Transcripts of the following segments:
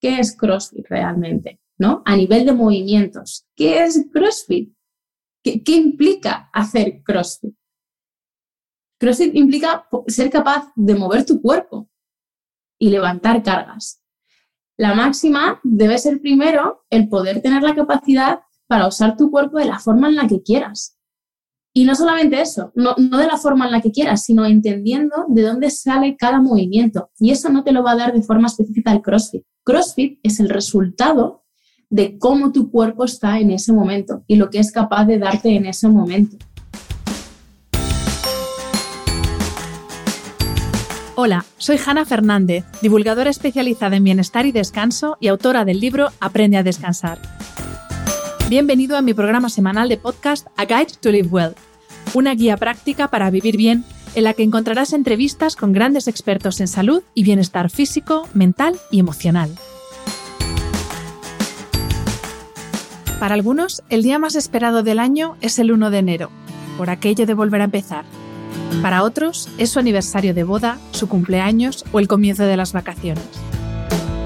¿Qué es CrossFit realmente? ¿No? A nivel de movimientos, ¿qué es CrossFit? ¿Qué, qué implica hacer CrossFit? CrossFit implica ser capaz de mover tu cuerpo y levantar cargas. La máxima debe ser primero el poder tener la capacidad para usar tu cuerpo de la forma en la que quieras. Y no solamente eso, no, de la forma en la que quieras, sino entendiendo de dónde sale cada movimiento. Y eso no te lo va a dar de forma específica el CrossFit. CrossFit es el resultado de cómo tu cuerpo está en ese momento y lo que es capaz de darte en ese momento. Hola, soy Hanna Fernández, divulgadora especializada en bienestar y descanso y autora del libro Aprende a descansar. Bienvenido a mi programa semanal de podcast A Guide to Live Well, una guía práctica para vivir bien en la que encontrarás entrevistas con grandes expertos en salud y bienestar físico, mental y emocional. Para algunos, el día más esperado del año es el 1 de enero, por aquello de volver a empezar. Para otros es su aniversario de boda, su cumpleaños o el comienzo de las vacaciones.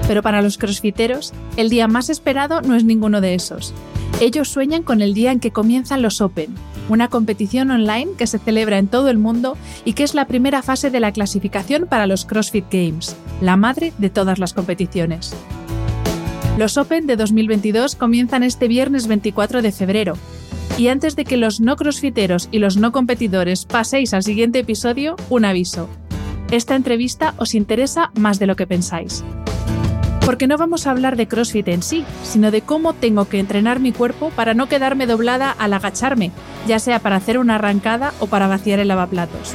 Pero para los crossfiteros, el día más esperado no es ninguno de esos. Ellos sueñan con el día en que comienzan los Open, una competición online que se celebra en todo el mundo y que es la primera fase de la clasificación para los CrossFit Games, la madre de todas las competiciones. Los Open de 2022 comienzan este viernes 24 de febrero y antes de que los no crossfiteros y los no competidores paséis al siguiente episodio, un aviso. Esta entrevista os interesa más de lo que pensáis. Porque no vamos a hablar de CrossFit en sí, sino de cómo tengo que entrenar mi cuerpo para no quedarme doblada al agacharme, ya sea para hacer una arrancada o para vaciar el lavaplatos.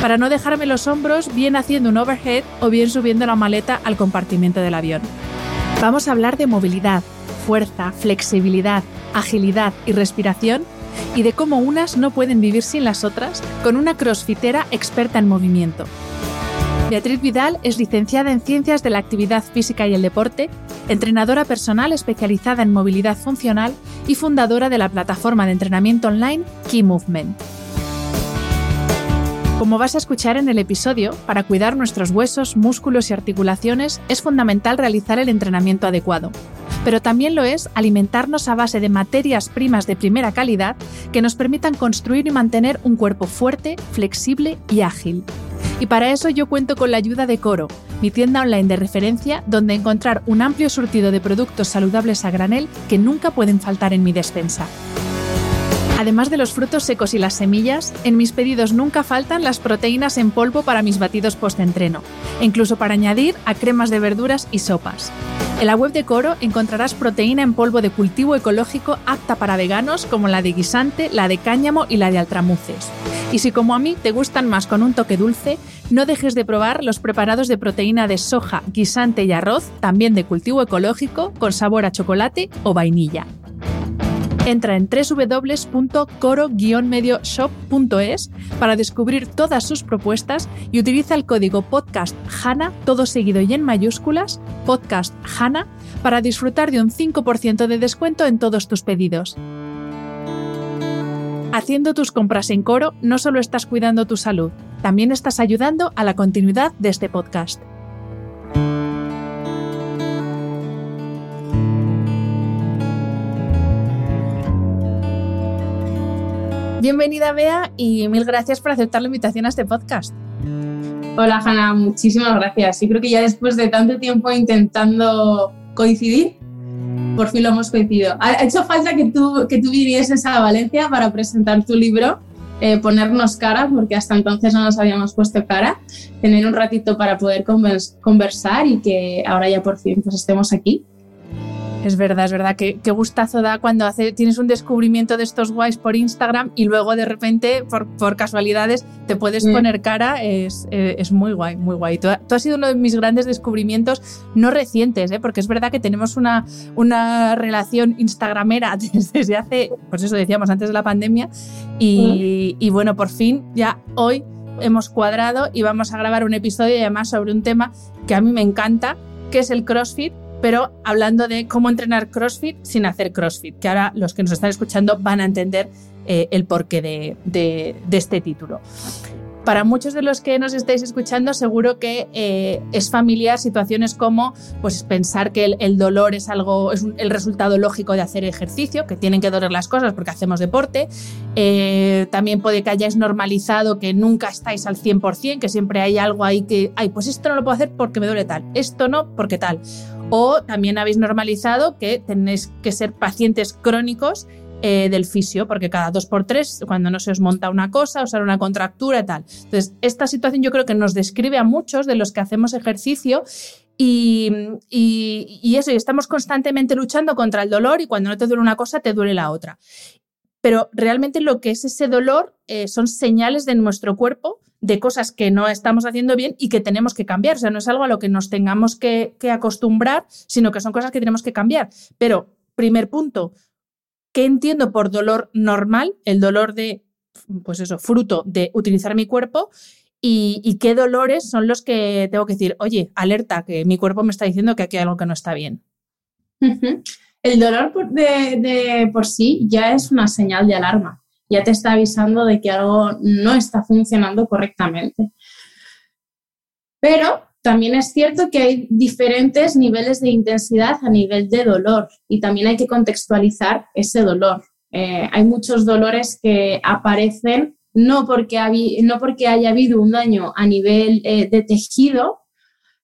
Para no dejarme los hombros bien haciendo un overhead o bien subiendo la maleta al compartimento del avión. Vamos a hablar de movilidad, fuerza, flexibilidad, agilidad y respiración y de cómo unas no pueden vivir sin las otras con una crossfitera experta en movimiento. Beatriz Vidal es licenciada en Ciencias de la Actividad Física y el Deporte, entrenadora personal especializada en movilidad funcional y fundadora de la plataforma de entrenamiento online Key Movement. Como vas a escuchar en el episodio, para cuidar nuestros huesos, músculos y articulaciones es fundamental realizar el entrenamiento adecuado pero también lo es alimentarnos a base de materias primas de primera calidad que nos permitan construir y mantener un cuerpo fuerte, flexible y ágil. Y para eso yo cuento con la ayuda de Coro, mi tienda online de referencia donde encontrar un amplio surtido de productos saludables a granel que nunca pueden faltar en mi despensa. Además de los frutos secos y las semillas, en mis pedidos nunca faltan las proteínas en polvo para mis batidos post-entreno, incluso para añadir a cremas de verduras y sopas. En la web de Coro encontrarás proteína en polvo de cultivo ecológico apta para veganos como la de guisante, la de cáñamo y la de altramuces. Y si como a mí te gustan más con un toque dulce, no dejes de probar los preparados de proteína de soja, guisante y arroz, también de cultivo ecológico, con sabor a chocolate o vainilla. Entra en www.coro-medioshop.es para descubrir todas sus propuestas y utiliza el código podcast HANA, todo seguido y en mayúsculas, podcast HANA, para disfrutar de un 5% de descuento en todos tus pedidos. Haciendo tus compras en Coro no solo estás cuidando tu salud, también estás ayudando a la continuidad de este podcast. Bienvenida, Bea, y mil gracias por aceptar la invitación a este podcast. Hola, Hanna, muchísimas gracias. Y creo que ya después de tanto tiempo intentando coincidir, por fin lo hemos coincidido. Ha hecho falta que tú, que tú vinieses a Valencia para presentar tu libro, eh, ponernos cara, porque hasta entonces no nos habíamos puesto cara, tener un ratito para poder conversar y que ahora ya por fin pues estemos aquí. Es verdad, es verdad. Qué, qué gustazo da cuando hace, tienes un descubrimiento de estos guays por Instagram y luego de repente, por, por casualidades, te puedes Mm. poner cara. Es, eh, es muy guay, muy guay. Tú, tú has sido uno de mis grandes descubrimientos, no recientes, ¿eh? porque es verdad que tenemos una, una relación instagramera desde, hace, pues eso decíamos, antes de la pandemia. Y, y bueno, por fin, ya hoy hemos cuadrado y vamos a grabar un episodio y además sobre un tema que a mí me encanta, que es el CrossFit, pero hablando de cómo entrenar CrossFit sin hacer CrossFit, que ahora los que nos están escuchando van a entender eh, el porqué de, este título. Para muchos de los que nos estáis escuchando, seguro que eh, es familiar situaciones como pues, pensar que el, dolor es algo, es el resultado lógico de hacer ejercicio, que tienen que doler las cosas porque hacemos deporte. Eh, también puede que hayáis normalizado que nunca estáis al 100%, que siempre hay algo ahí que, ay, pues esto no lo puedo hacer porque me duele tal, esto no porque tal. O también habéis normalizado que tenéis que ser pacientes crónicos eh, del fisio, porque cada dos por tres, cuando no se os monta una cosa, os sale una contractura y tal. Entonces, esta situación yo creo que nos describe a muchos de los que hacemos ejercicio y, y, eso, y estamos constantemente luchando contra el dolor y cuando no te duele una cosa, te duele la otra. Pero realmente lo que es ese dolor eh, son señales de nuestro cuerpo de cosas que no estamos haciendo bien y que tenemos que cambiar. O sea, no es algo a lo que nos tengamos que acostumbrar, sino que son cosas que tenemos que cambiar. Pero, primer punto, ¿qué entiendo por dolor normal? El dolor de, pues eso, fruto de utilizar mi cuerpo. Y, qué dolores son los que tengo que decir, oye, alerta, que mi cuerpo me está diciendo que aquí hay algo que no está bien. El dolor de, por sí ya es una señal de alarma, ya te está avisando de que algo no está funcionando correctamente. Pero también es cierto que hay diferentes niveles de intensidad a nivel de dolor y también hay que contextualizar ese dolor. Eh, hay muchos dolores que aparecen no porque, no porque haya habido un daño a nivel eh, de tejido,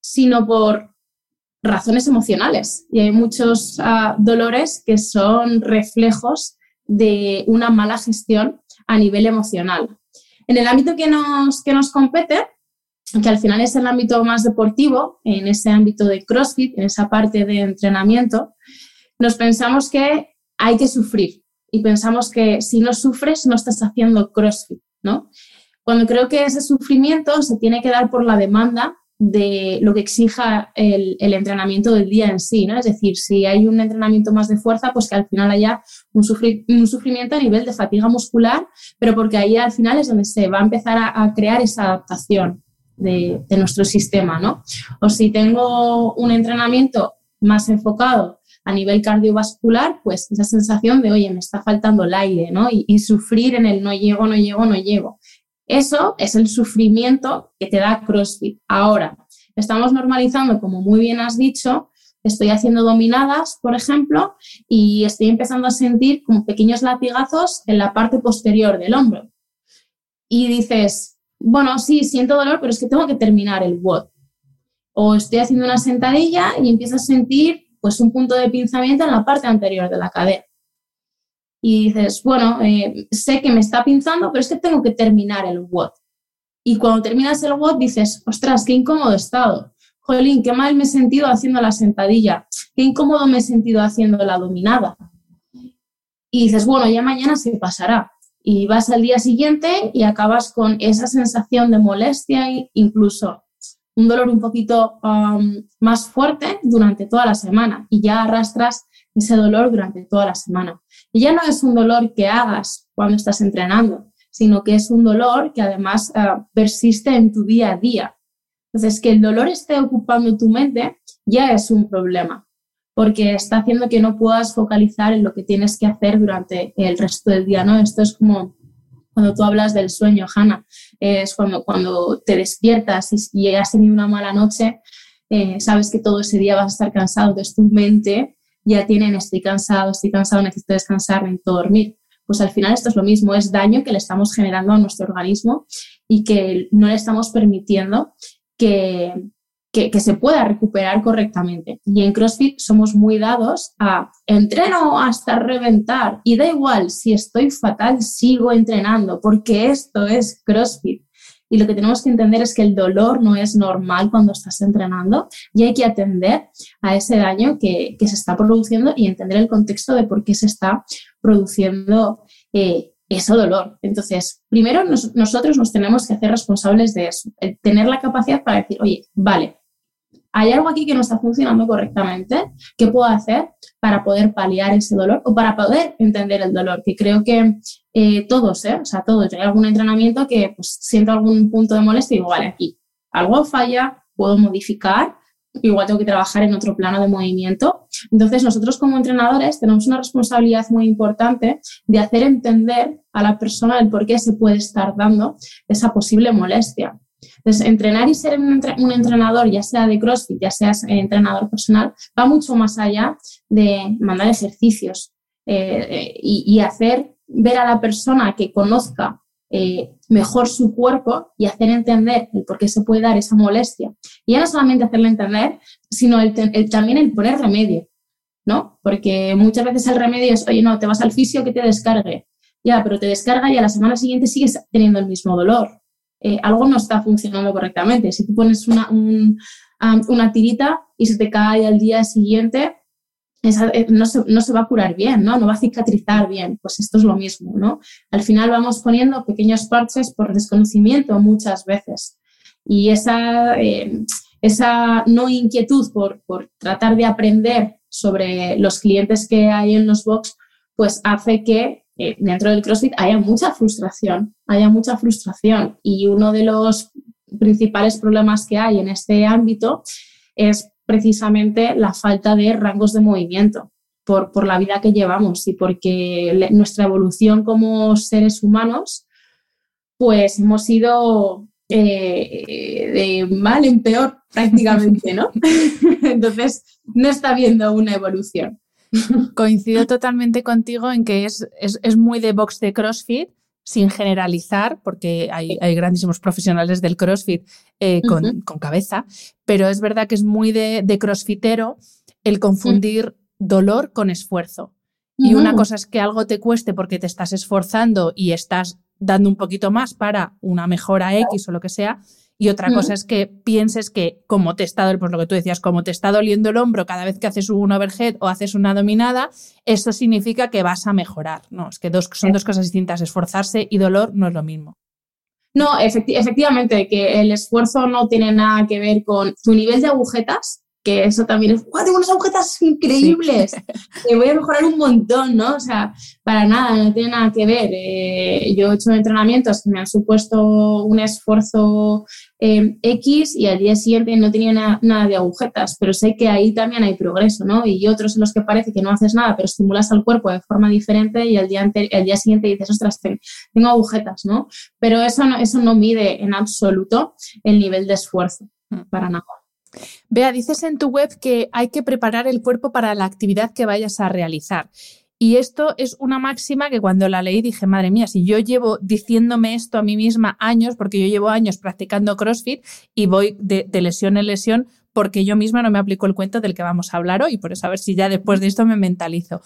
sino por razones emocionales. Y hay muchos uh, dolores que son reflejos de una mala gestión a nivel emocional. En el ámbito que nos, que nos compete, que al final es el ámbito más deportivo, en ese ámbito de CrossFit, en esa parte de entrenamiento, nos pensamos que hay que sufrir y pensamos que si no sufres no estás haciendo CrossFit, ¿no? Cuando creo que ese sufrimiento se tiene que dar por la demanda de lo que exija el, entrenamiento del día en sí, ¿no? Es decir, si hay un entrenamiento más de fuerza, pues que al final haya un, sufri un sufrimiento a nivel de fatiga muscular, pero porque ahí al final es donde se va a empezar a crear esa adaptación de, nuestro sistema, ¿no? O si tengo un entrenamiento más enfocado a nivel cardiovascular, pues esa sensación de, oye, me está faltando el aire, ¿no? Y sufrir en el no llego, no llego, no llego. Eso es el sufrimiento que te da CrossFit. Ahora, estamos normalizando, como muy bien has dicho, estoy haciendo dominadas, por ejemplo, y estoy empezando a sentir como pequeños latigazos en la parte posterior del hombro. Y dices, bueno, sí, siento dolor, pero es que tengo que terminar el WOD. O estoy haciendo una sentadilla y empiezo a sentir pues un punto de pinzamiento en la parte anterior de la cadera y dices, bueno, eh, sé que me está pinzando, pero es que tengo que terminar el WOD. Y cuando terminas el WOD dices, ostras, qué incómodo he estado. Jolín, qué mal me he sentido haciendo la sentadilla. Qué incómodo me he sentido haciendo la dominada. Y dices, bueno, ya mañana se pasará. Y vas al día siguiente y acabas con esa sensación de molestia e incluso un dolor un poquito más fuerte durante toda la semana. Y ya arrastras ese dolor durante toda la semana. Y ya no es un dolor que hagas cuando estás entrenando, sino que es un dolor que además uh, persiste en tu día a día. Entonces, que el dolor esté ocupando tu mente ya es un problema, porque está haciendo que no puedas focalizar en lo que tienes que hacer durante el resto del día, ¿no? Esto es como cuando tú hablas del sueño, Hanna, es cuando, cuando te despiertas y, y has tenido una mala noche, eh, sabes que todo ese día vas a estar cansado, entonces tu mente ya tienen estoy cansado, estoy cansado, necesito descansar, necesito dormir. Pues al final esto es lo mismo, es daño que le estamos generando a nuestro organismo y que no le estamos permitiendo que, que, que, se pueda recuperar correctamente. Y en CrossFit somos muy dados a entreno hasta reventar y da igual si estoy fatal, sigo entrenando porque esto es CrossFit. y lo que tenemos que entender es que el dolor no es normal cuando estás entrenando y hay que atender a ese daño que, se está produciendo y entender el contexto de por qué se está produciendo eh, ese dolor. Entonces, primero nosotros nos tenemos que hacer responsables de eso, tener la capacidad para decir, oye, vale, hay algo aquí que no está funcionando correctamente, ¿qué puedo hacer para poder paliar ese dolor o para poder entender el dolor? Que creo que eh, todos, ¿eh? o sea, todos, hay algún entrenamiento que pues, siento algún punto de molestia y digo, vale, aquí algo falla, puedo modificar, igual tengo que trabajar en otro plano de movimiento. Entonces, nosotros como entrenadores tenemos una responsabilidad muy importante de hacer entender a la persona el por qué se puede estar dando esa posible molestia. Entonces, entrenar y ser un, entrenador, ya sea de CrossFit, ya seas entrenador personal, va mucho más allá de mandar ejercicios eh, eh, y, hacer ver a la persona que conozca eh, mejor su cuerpo y hacer entender el por qué se puede dar esa molestia. Y ya no solamente hacerle entender, sino también el poner remedio, ¿no? Porque muchas veces el remedio es, oye, no, te vas al fisio que te descargue. Ya, pero te descarga y a la semana siguiente sigues teniendo el mismo dolor. Eh, algo no está funcionando correctamente. Si tú pones una, una tirita y se te cae al día siguiente, eh, no, se, no, se, va a curar bien, ¿no? No va a cicatrizar bien. Pues esto es lo mismo, ¿no? Al final vamos poniendo pequeños parches por desconocimiento muchas veces. Y esa, eh, esa no inquietud por, por, tratar de aprender sobre los clientes que hay en los box, pues hace que eh, dentro del CrossFit haya mucha frustración, haya mucha frustración. Y uno de los principales problemas que hay en este ámbito es precisamente la falta de rangos de movimiento por, por la vida que llevamos y porque nuestra evolución como seres humanos, pues hemos ido eh, de mal en peor prácticamente, ¿no? Entonces, no está habiendo una evolución. Coincido totalmente contigo en que es, es, muy de box de CrossFit, sin generalizar, porque hay, hay grandísimos profesionales del CrossFit eh, con, con, cabeza, pero es verdad que es muy de, de crossfitero el confundir dolor con esfuerzo. Y una cosa es que algo te cueste porque te estás esforzando y estás dando un poquito más para una mejora X o lo que sea, y otra cosa es que pienses que como te está, pues lo que tú decías, como te está doliendo el hombro cada vez que haces un overhead o haces una dominada, eso significa que vas a mejorar. No, es que dos, son dos cosas distintas. Esforzarse y dolor no es lo mismo. No, efectivamente, que el esfuerzo no tiene nada que ver con tu nivel de agujetas, que eso también es, ¡guau, tengo unas agujetas increíbles! que voy a mejorar un montón, ¿no? O sea, para nada, no tiene nada que ver. Eh, yo he hecho entrenamientos que me han supuesto un esfuerzo eh, X y al día siguiente no tenía nada de agujetas, pero sé que ahí también hay progreso, ¿no? Y otros en los que parece que no haces nada, pero estimulas al cuerpo de forma diferente y al día, el día siguiente dices, ostras, tengo agujetas, ¿no? Pero eso no, eso no mide en absoluto el nivel de esfuerzo, mm. para nada. Vea, dices en tu web que hay que preparar el cuerpo para la actividad que vayas a realizar. Y esto es una máxima que cuando la leí dije, madre mía, si yo llevo diciéndome esto a mí misma años, porque yo llevo años practicando CrossFit y voy de, lesión en lesión, porque yo misma no me aplico el cuento del que vamos a hablar hoy, por eso a ver si ya después de esto me mentalizo.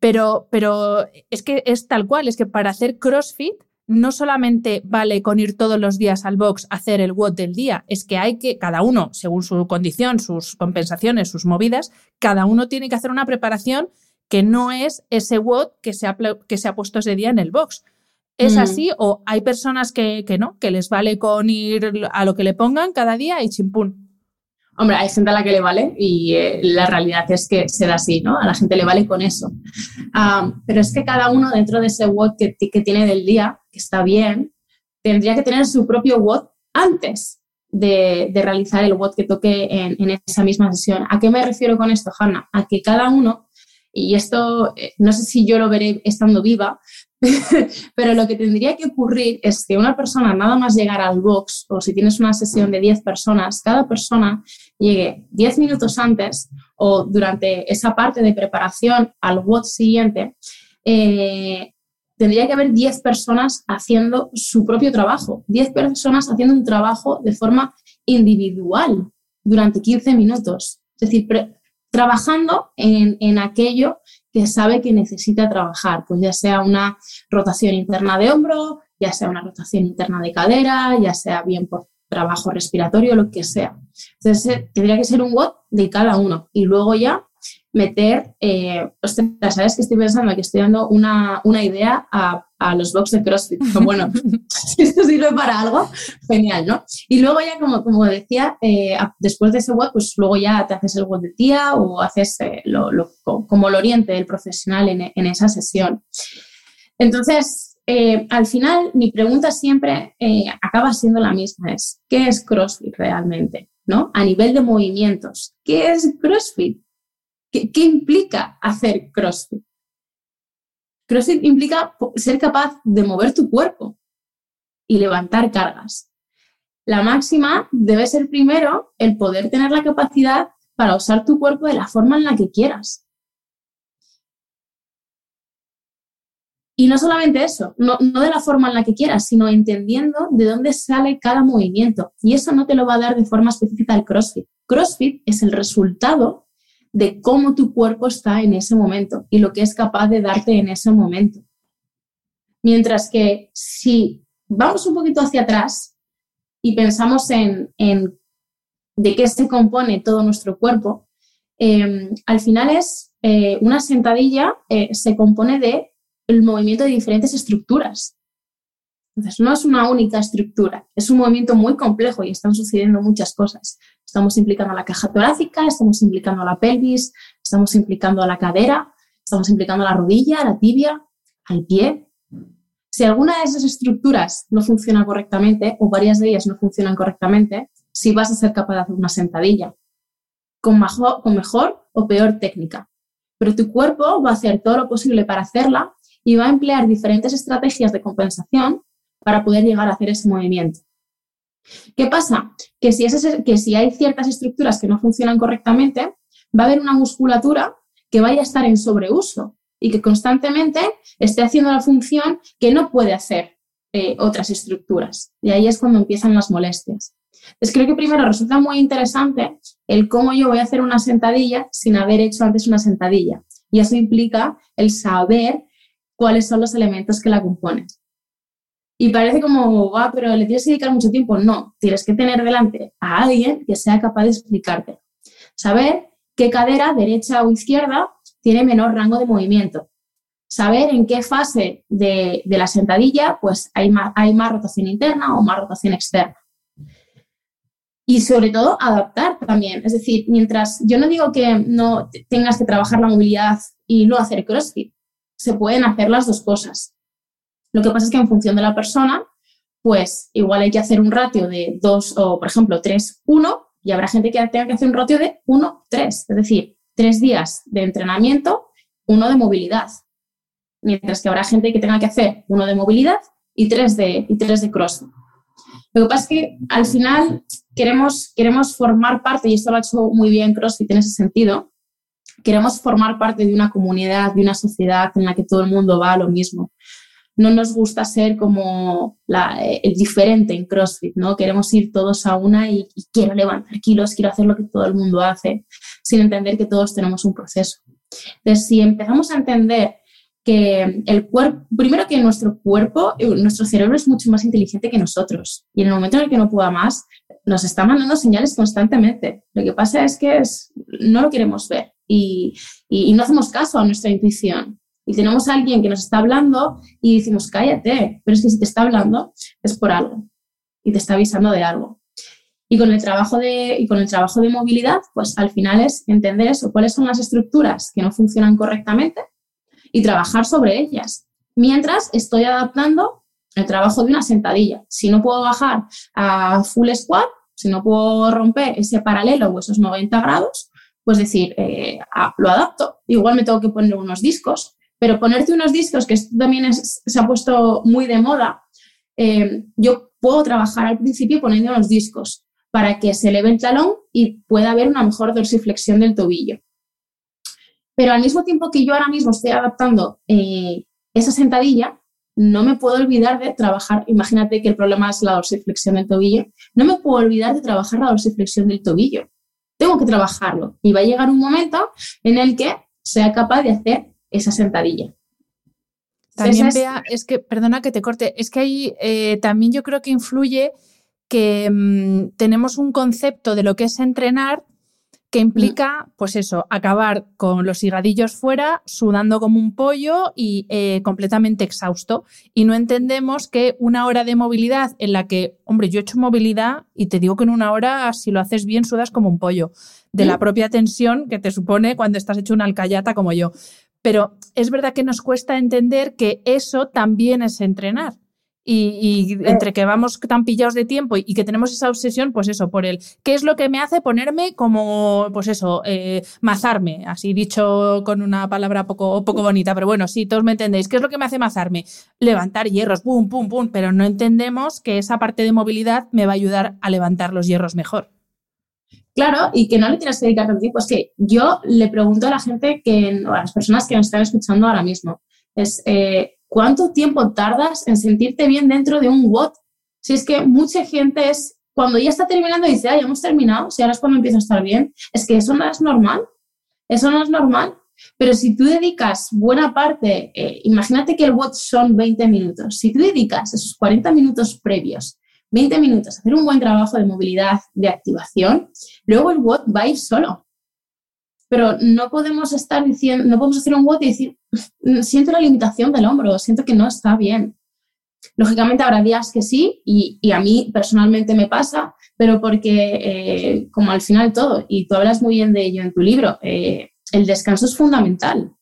Pero, pero es que es tal cual, es que para hacer CrossFit no solamente vale con ir todos los días al box a hacer el WOD del día, es que hay que, cada uno, según su condición, sus compensaciones, sus movidas, cada uno tiene que hacer una preparación que no es ese WOD que se ha, que se ha puesto ese día en el box. ¿Es mm. así o hay personas que, que, no, que les vale con ir a lo que le pongan cada día y chimpún? Hombre, hay gente a la que le vale y eh, la realidad es que será así, ¿no? A la gente le vale con eso. pero es que cada uno dentro de ese WOD que, tiene del día, que está bien, tendría que tener su propio WOD antes de, de realizar el WOD que toque en, en, esa misma sesión. ¿A qué me refiero con esto, Hanna? A que cada uno, y esto eh, no sé si yo lo veré estando viva, Pero lo que tendría que ocurrir es que una persona, nada más llegar al box, o si tienes una sesión de 10 personas, cada persona llegue 10 minutos antes o durante esa parte de preparación al WOD siguiente, eh, tendría que haber 10 personas haciendo su propio trabajo, 10 personas haciendo un trabajo de forma individual durante 15 minutos. Es decir, trabajando en, en aquello que sabe que necesita trabajar, pues ya sea una rotación interna de hombro, ya sea una rotación interna de cadera, ya sea bien por trabajo respiratorio, lo que sea. Entonces, eh, tendría que ser un WOD de cada uno y luego ya meter, eh, ¿sabes que estoy pensando? Que estoy dando una, una idea a, a, los box de CrossFit. Pero bueno, si esto sirve para algo, genial, ¿no? Y luego ya, como, como decía, eh, después de ese WOD, pues luego ya te haces el WOD de tía o haces eh, lo, lo, como lo oriente el profesional en, en esa sesión. Entonces, eh, al final, mi pregunta siempre eh, acaba siendo la misma, es, ¿qué es CrossFit realmente? ¿No? A nivel de movimientos, ¿qué es CrossFit? ¿Qué, implica hacer CrossFit? CrossFit implica ser capaz de mover tu cuerpo y levantar cargas. La máxima debe ser primero el poder tener la capacidad para usar tu cuerpo de la forma en la que quieras. Y no solamente eso, no, no, de la forma en la que quieras, sino entendiendo de dónde sale cada movimiento. Y eso no te lo va a dar de forma específica el CrossFit. CrossFit es el resultado de cómo tu cuerpo está en ese momento y lo que es capaz de darte en ese momento. Mientras que si vamos un poquito hacia atrás y pensamos en, en de qué se compone todo nuestro cuerpo, eh, al final es eh, una sentadilla, eh, se compone de el movimiento de diferentes estructuras. Entonces, no es una única estructura, es un movimiento muy complejo y están sucediendo muchas cosas. Estamos implicando a la caja torácica, estamos implicando a la pelvis, estamos implicando a la cadera, estamos implicando a la rodilla, a la tibia, al pie. Si alguna de esas estructuras no funciona correctamente o varias de ellas no funcionan correctamente, sí vas a ser capaz de hacer una sentadilla con mejor, con mejor o peor técnica. Pero tu cuerpo va a hacer todo lo posible para hacerla y va a emplear diferentes estrategias de compensación para poder llegar a hacer ese movimiento. ¿Qué pasa? Que si, hay ciertas estructuras que no funcionan correctamente, va a haber una musculatura que vaya a estar en sobreuso y que constantemente esté haciendo la función que no puede hacer eh, otras estructuras. Y ahí es cuando empiezan las molestias. Entonces creo que primero resulta muy interesante el cómo yo voy a hacer una sentadilla sin haber hecho antes una sentadilla. Y eso implica el saber cuáles son los elementos que la componen. Y parece como, va, pero le tienes que dedicar mucho tiempo. No, tienes que tener delante a alguien que sea capaz de explicarte. Saber qué cadera, derecha o izquierda, tiene menor rango de movimiento. Saber en qué fase de, la sentadilla pues hay más rotación interna o más rotación externa. Y sobre todo adaptar también. Es decir, mientras yo no digo que no tengas que trabajar la movilidad y no hacer CrossFit, se pueden hacer las dos cosas. Lo que pasa es que en función de la persona, pues igual hay que hacer un ratio de 2 o, por ejemplo, 3, 1 y habrá gente que tenga que hacer un ratio de 1, 3, es decir, tres días de entrenamiento, uno de movilidad. Mientras que habrá gente que tenga que hacer uno de movilidad y tres de, y tres de cross. Lo que pasa es que al final queremos, queremos formar parte, y esto lo ha hecho muy bien CrossFit en ese sentido, queremos formar parte de una comunidad, de una sociedad en la que todo el mundo va a lo mismo. No nos gusta ser como el diferente en CrossFit, ¿no? Queremos ir todos a una y, y, quiero levantar kilos, quiero hacer lo que todo el mundo hace, sin entender que todos tenemos un proceso. Entonces, si empezamos a entender que el cuerpo, primero que nuestro cuerpo, eh, nuestro cerebro es mucho más inteligente que nosotros y en el momento en el que no pueda más, nos está mandando señales constantemente. Lo que pasa es que no lo queremos ver y, no hacemos caso a nuestra intuición. Y tenemos a alguien que nos está hablando y decimos, cállate, pero es que si te está hablando es por algo y te está avisando de algo. Y con el trabajo de, y con el trabajo de movilidad, pues al final es entender eso, cuáles son las estructuras que no funcionan correctamente y trabajar sobre ellas. Mientras estoy adaptando el trabajo de una sentadilla. Si no puedo bajar a full squat, si no puedo romper ese paralelo o esos 90 grados, pues decir, eh, lo adapto. Igual me tengo que poner unos discos, pero ponerte unos discos, que también se ha puesto muy de moda, eh, yo puedo trabajar al principio poniendo unos discos para que se eleve el talón y pueda haber una mejor dorsiflexión del tobillo. Pero al mismo tiempo que yo ahora mismo estoy adaptando eh, esa sentadilla, no me puedo olvidar de trabajar, imagínate que el problema es la dorsiflexión del tobillo, no me puedo olvidar de trabajar la dorsiflexión del tobillo. Tengo que trabajarlo y va a llegar un momento en el que sea capaz de hacer esa sentadilla. También, vea, es que, perdona que te corte, es que ahí eh, también yo creo que influye que mm, tenemos un concepto de lo que es entrenar que implica, pues eso, acabar con los higadillos fuera, sudando como un pollo y eh, completamente exhausto. Y no entendemos que una hora de movilidad en la que, hombre, yo he hecho movilidad y te digo que en una hora, si lo haces bien, sudas como un pollo, de la propia tensión que te supone cuando estás hecho una alcayata como yo. Pero es verdad que nos cuesta entender que eso también es entrenar. Y, entre que vamos tan pillados de tiempo y, que tenemos esa obsesión, pues eso, por el qué es lo que me hace ponerme como, pues eso, eh, mazarme, así dicho con una palabra poco, poco bonita, pero bueno, sí, todos me entendéis, ¿qué es lo que me hace mazarme? Levantar hierros, pum, pum, pum, pero no entendemos que esa parte de movilidad me va a ayudar a levantar los hierros mejor. Claro, y que no le tienes que dedicar tanto tiempo. Es que yo le pregunto a la gente, que, a las personas que me están escuchando ahora mismo, es, eh, ¿Cuánto tiempo tardas en sentirte bien dentro de un what? Si es que mucha gente es, cuando ya está terminando, dice, ah, ya hemos terminado, si ahora es cuando empiezo a estar bien. Es que eso no es normal. Eso no es normal. Pero si tú dedicas buena parte, eh, imagínate que el what son 20 minutos. Si tú dedicas esos 40 minutos previos, 20 minutos hacer un buen trabajo de movilidad, de activación, luego el what va a ir solo. Pero no podemos estar diciendo, no podemos hacer un what y decir, siento la limitación del hombro, siento que no está bien. Lógicamente habrá días que sí, y, a mí personalmente me pasa, pero porque eh, como al final todo, y tú hablas muy bien de ello en tu libro, eh, el descanso es fundamental.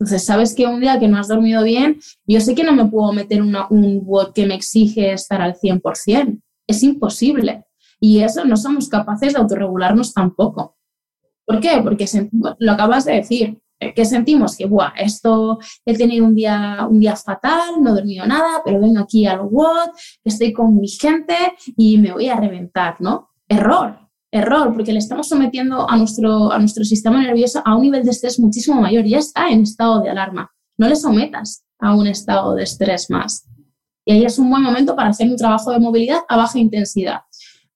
Entonces, sabes que un día que no has dormido bien, yo sé que no me puedo meter un WOD que me exige estar al 100%. Es imposible. Y eso no somos capaces de autorregularnos tampoco. ¿Por qué? Porque lo acabas de decir, eh, que sentimos que, Buah, esto he tenido un día, un día fatal, no he dormido nada, pero vengo aquí al WOD, estoy con mi gente y me voy a reventar, ¿no? Error, error, porque le estamos sometiendo a nuestro, a nuestro sistema nervioso a un nivel de estrés muchísimo mayor, ya está en estado de alarma. No le sometas a un estado de estrés más. Y ahí es un buen momento para hacer un trabajo de movilidad a baja intensidad.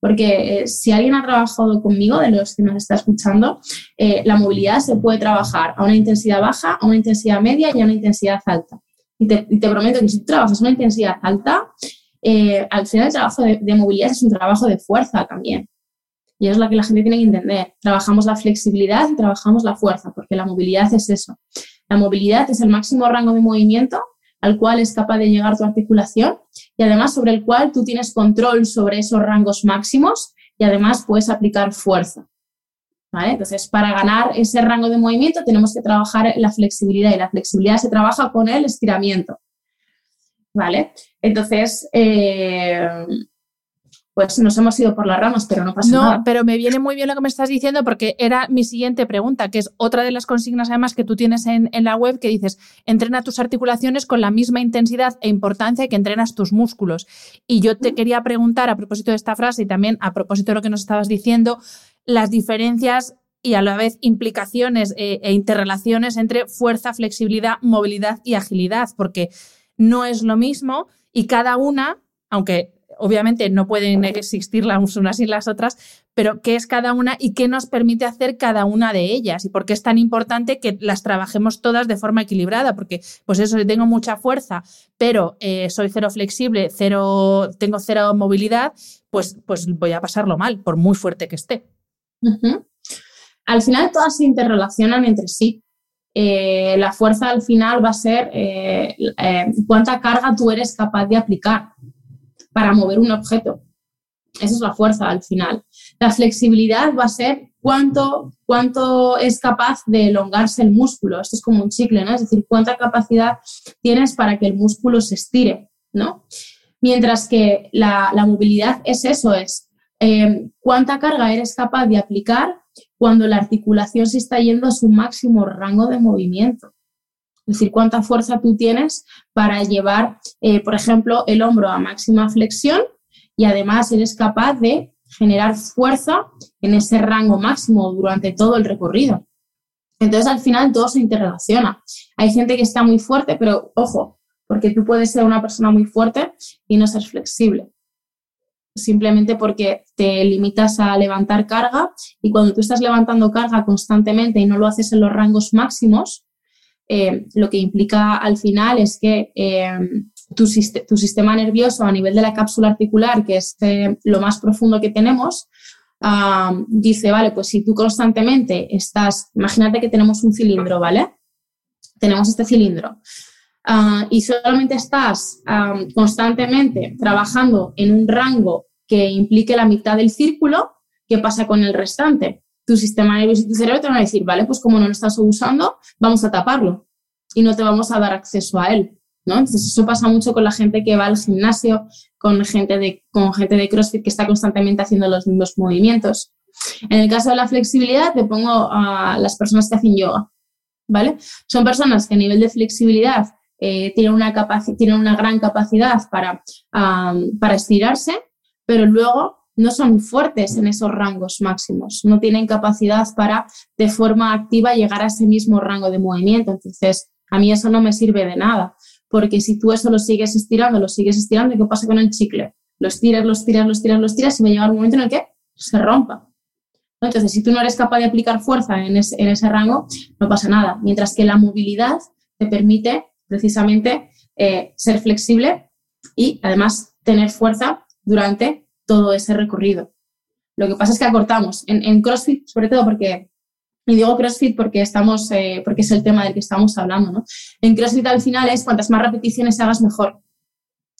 Porque eh, si alguien ha trabajado conmigo, de los que nos está escuchando, eh, la movilidad se puede trabajar a una intensidad baja, a una intensidad media y a una intensidad alta. Y te, prometo que si trabajas a una intensidad alta, eh, al final el trabajo de, movilidad es un trabajo de fuerza también. Y es lo que la gente tiene que entender. Trabajamos la flexibilidad y trabajamos la fuerza, porque la movilidad es eso. La movilidad es el máximo rango de movimiento al cual es capaz de llegar tu articulación y además sobre el cual tú tienes control sobre esos rangos máximos y además puedes aplicar fuerza. Entonces, para ganar ese rango de movimiento tenemos que trabajar la flexibilidad y la flexibilidad se trabaja con el estiramiento. ¿Vale? Entonces, eh, pues nos hemos ido por las ramas, pero no pasa nada. No, pero me viene muy bien lo que me estás diciendo porque era mi siguiente pregunta, que es otra de las consignas además que tú tienes en, la web que dices, entrena tus articulaciones con la misma intensidad e importancia que entrenas tus músculos. Y yo te quería preguntar a propósito de esta frase y también a propósito de lo que nos estabas diciendo, las diferencias y a la vez implicaciones eh, e interrelaciones entre fuerza, flexibilidad, movilidad y agilidad, porque no es lo mismo y cada una, aunque obviamente no pueden existir las unas sin las otras, pero qué es cada una y qué nos permite hacer cada una de ellas y por qué es tan importante que las trabajemos todas de forma equilibrada, porque pues eso, tengo mucha fuerza, pero eh, soy cero flexible, cero, tengo cero movilidad, pues, pues voy a pasarlo mal, por muy fuerte que esté. Al final todas se interrelacionan entre sí. Eh, la fuerza al final va a ser eh, cuánta carga tú eres capaz de aplicar para mover un objeto. Esa es la fuerza al final. La flexibilidad va a ser cuánto, cuánto es capaz de elongarse el músculo. Esto es como un chicle, ¿no? Es decir, cuánta capacidad tienes para que el músculo se estire, ¿no? Mientras que la, movilidad es eso, es eh, cuánta carga eres capaz de aplicar cuando la articulación se está yendo a su máximo rango de movimiento. Es decir, cuánta fuerza tú tienes para llevar, eh, por ejemplo, el hombro a máxima flexión y además eres capaz de generar fuerza en ese rango máximo durante todo el recorrido. Entonces, al final todo se interrelaciona. Hay gente que está muy fuerte, pero ojo, porque tú puedes ser una persona muy fuerte y no ser flexible. Simplemente porque te limitas a levantar carga y cuando tú estás levantando carga constantemente y no lo haces en los rangos máximos, eh, lo que implica al final es que tu, tu, sistema nervioso a nivel de la cápsula articular, que es lo más profundo que tenemos, dice, vale, pues si tú constantemente estás, imagínate que tenemos un cilindro, ¿vale? Tenemos este cilindro. Ah, y solamente estás constantemente trabajando en un rango que implique la mitad del círculo, ¿qué pasa con el restante? Tu sistema nervioso y tu cerebro te van a decir, vale, pues como no lo estás usando, vamos a taparlo y no te vamos a dar acceso a él. ¿no? Entonces, eso pasa mucho con la gente que va al gimnasio, con gente, de, con gente de CrossFit que está constantemente haciendo los mismos movimientos. En el caso de la flexibilidad, te pongo a las personas que hacen yoga, ¿vale? Son personas que a nivel de flexibilidad eh, tienen, una tienen una gran capacidad para, para estirarse, pero luego no son fuertes en esos rangos máximos, no tienen capacidad para de forma activa llegar a ese mismo rango de movimiento. Entonces, a mí eso no me sirve de nada, porque si tú eso lo sigues estirando, lo sigues estirando, ¿qué pasa con el chicle? Lo estiras, lo estiras, lo estiras, lo estiras y va a llegar un momento en el que se rompa. Entonces, si tú no eres capaz de aplicar fuerza en ese, en ese rango, no pasa nada. Mientras que la movilidad te permite precisamente eh, ser flexible y además tener fuerza durante todo ese recorrido. Lo que pasa es que acortamos. En, CrossFit, sobre todo porque, y digo CrossFit porque, estamos, eh, porque es el tema del que estamos hablando, ¿no? En CrossFit al final es cuantas más repeticiones hagas mejor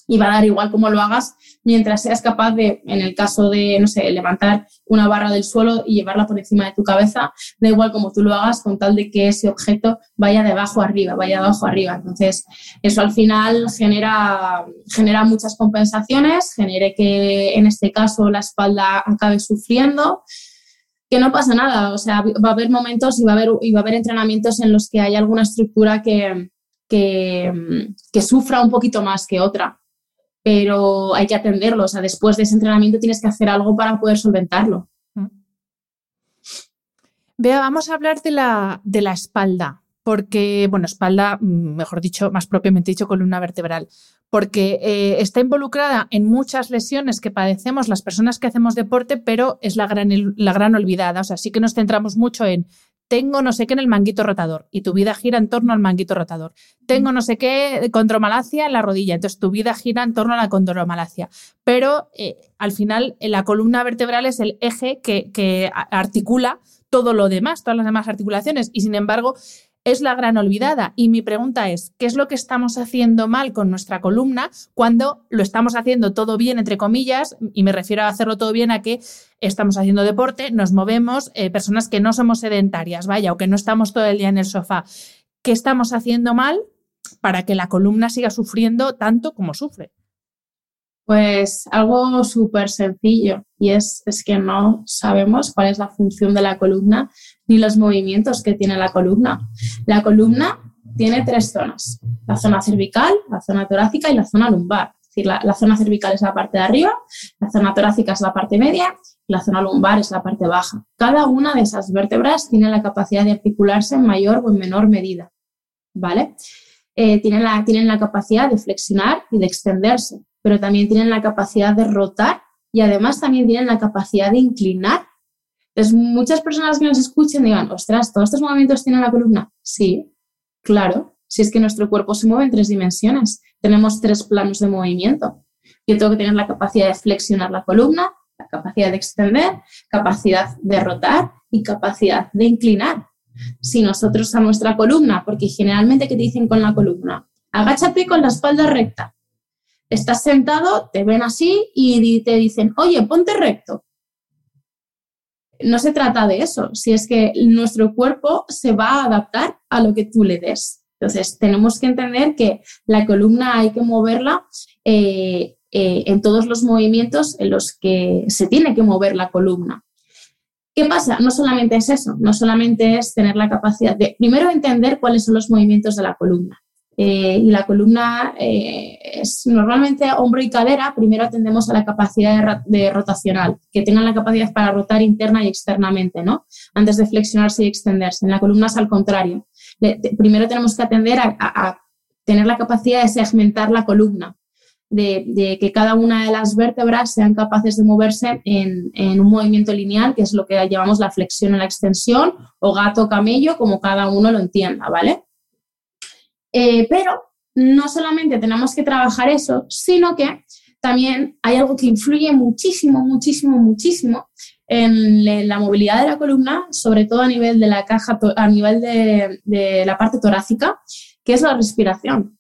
y va a dar igual cómo lo hagas mientras seas capaz de, en el caso de, no sé, levantar una barra del suelo y llevarla por encima de tu cabeza, da igual cómo tú lo hagas con tal de que ese objeto vaya de abajo arriba, vaya de abajo arriba. Entonces, eso al final genera, genera muchas compensaciones, genere que en este caso la espalda acabe sufriendo que no pasa nada, o sea, va a haber momentos y va a haber, y va a haber entrenamientos en los que hay alguna estructura que, que, que sufra un poquito más que otra pero hay que atenderlo. O sea, después de ese entrenamiento tienes que hacer algo para poder solventarlo. Vea, vamos a hablar de la, de la espalda, porque, bueno, espalda, mm, mejor dicho, más propiamente dicho, columna vertebral, porque eh, está involucrada en muchas lesiones que padecemos las personas que hacemos deporte, pero es la gran, la gran olvidada. O sea, sí que nos centramos mucho en tengo no sé qué en el manguito rotador y tu vida gira en torno al manguito rotador. Tengo no sé qué condromalacia en la rodilla, entonces tu vida gira en torno a la condromalacia. Pero eh, al final la columna vertebral es el eje que, que articula todo lo demás, todas las demás articulaciones y sin embargo es la gran olvidada. Y mi pregunta es, ¿qué es lo que estamos haciendo mal con nuestra columna cuando lo estamos haciendo todo bien, entre comillas? Y me refiero a hacerlo todo bien a que estamos haciendo deporte, nos movemos, eh, personas que no somos sedentarias, vaya, o que no estamos todo el día en el sofá. ¿Qué estamos haciendo mal para que la columna siga sufriendo tanto como sufre? Pues algo súper sencillo y es, es que no sabemos cuál es la función de la columna ni los movimientos que tiene la columna. La columna tiene tres zonas, la zona cervical, la zona torácica y la zona lumbar. Es decir, la, zona cervical es la parte de arriba, la zona torácica es la parte media y la zona lumbar es la parte baja. Cada una de esas vértebras tiene la capacidad de articularse en mayor o en menor medida. ¿Vale? Eh, tienen, la, tienen la capacidad de flexionar y de extenderse pero también tienen la capacidad de rotar y además también tienen la capacidad de inclinar. Entonces, muchas personas que nos escuchen digan, ostras, ¿todos estos movimientos tienen la columna? Sí, claro, si es que nuestro cuerpo se mueve en tres dimensiones, tenemos tres planos de movimiento. Yo tengo que tener la capacidad de flexionar la columna, la capacidad de extender, capacidad de rotar y capacidad de inclinar. Si nosotros a nuestra columna, porque generalmente, ¿qué te dicen con la columna? Agáchate con la espalda recta estás sentado, te ven así y te dicen, oye, ponte recto. No se trata de eso, si es que nuestro cuerpo se va a adaptar a lo que tú le des. Entonces, tenemos que entender que la columna hay que moverla eh, eh, en todos los movimientos en los que se tiene que mover la columna. ¿Qué pasa? No solamente es eso, no solamente es tener la capacidad de, primero, entender cuáles son los movimientos de la columna. Eh, y la columna eh, es normalmente hombro y cadera. Primero atendemos a la capacidad de, rotacional, que tengan la capacidad para rotar interna y externamente, ¿no? Antes de flexionarse y extenderse. En la columna es al contrario. primero tenemos que atender a, tener la capacidad de segmentar la columna, de, que cada una de las vértebras sean capaces de moverse en, en, un movimiento lineal, que es lo que llamamos la flexión o la extensión, o gato camello, como cada uno lo entienda, ¿vale? Eh, pero no solamente tenemos que trabajar eso, sino que también hay algo que influye muchísimo, muchísimo, muchísimo en la movilidad de la columna, sobre todo a nivel de la caja, a nivel de, la parte torácica, que es la respiración.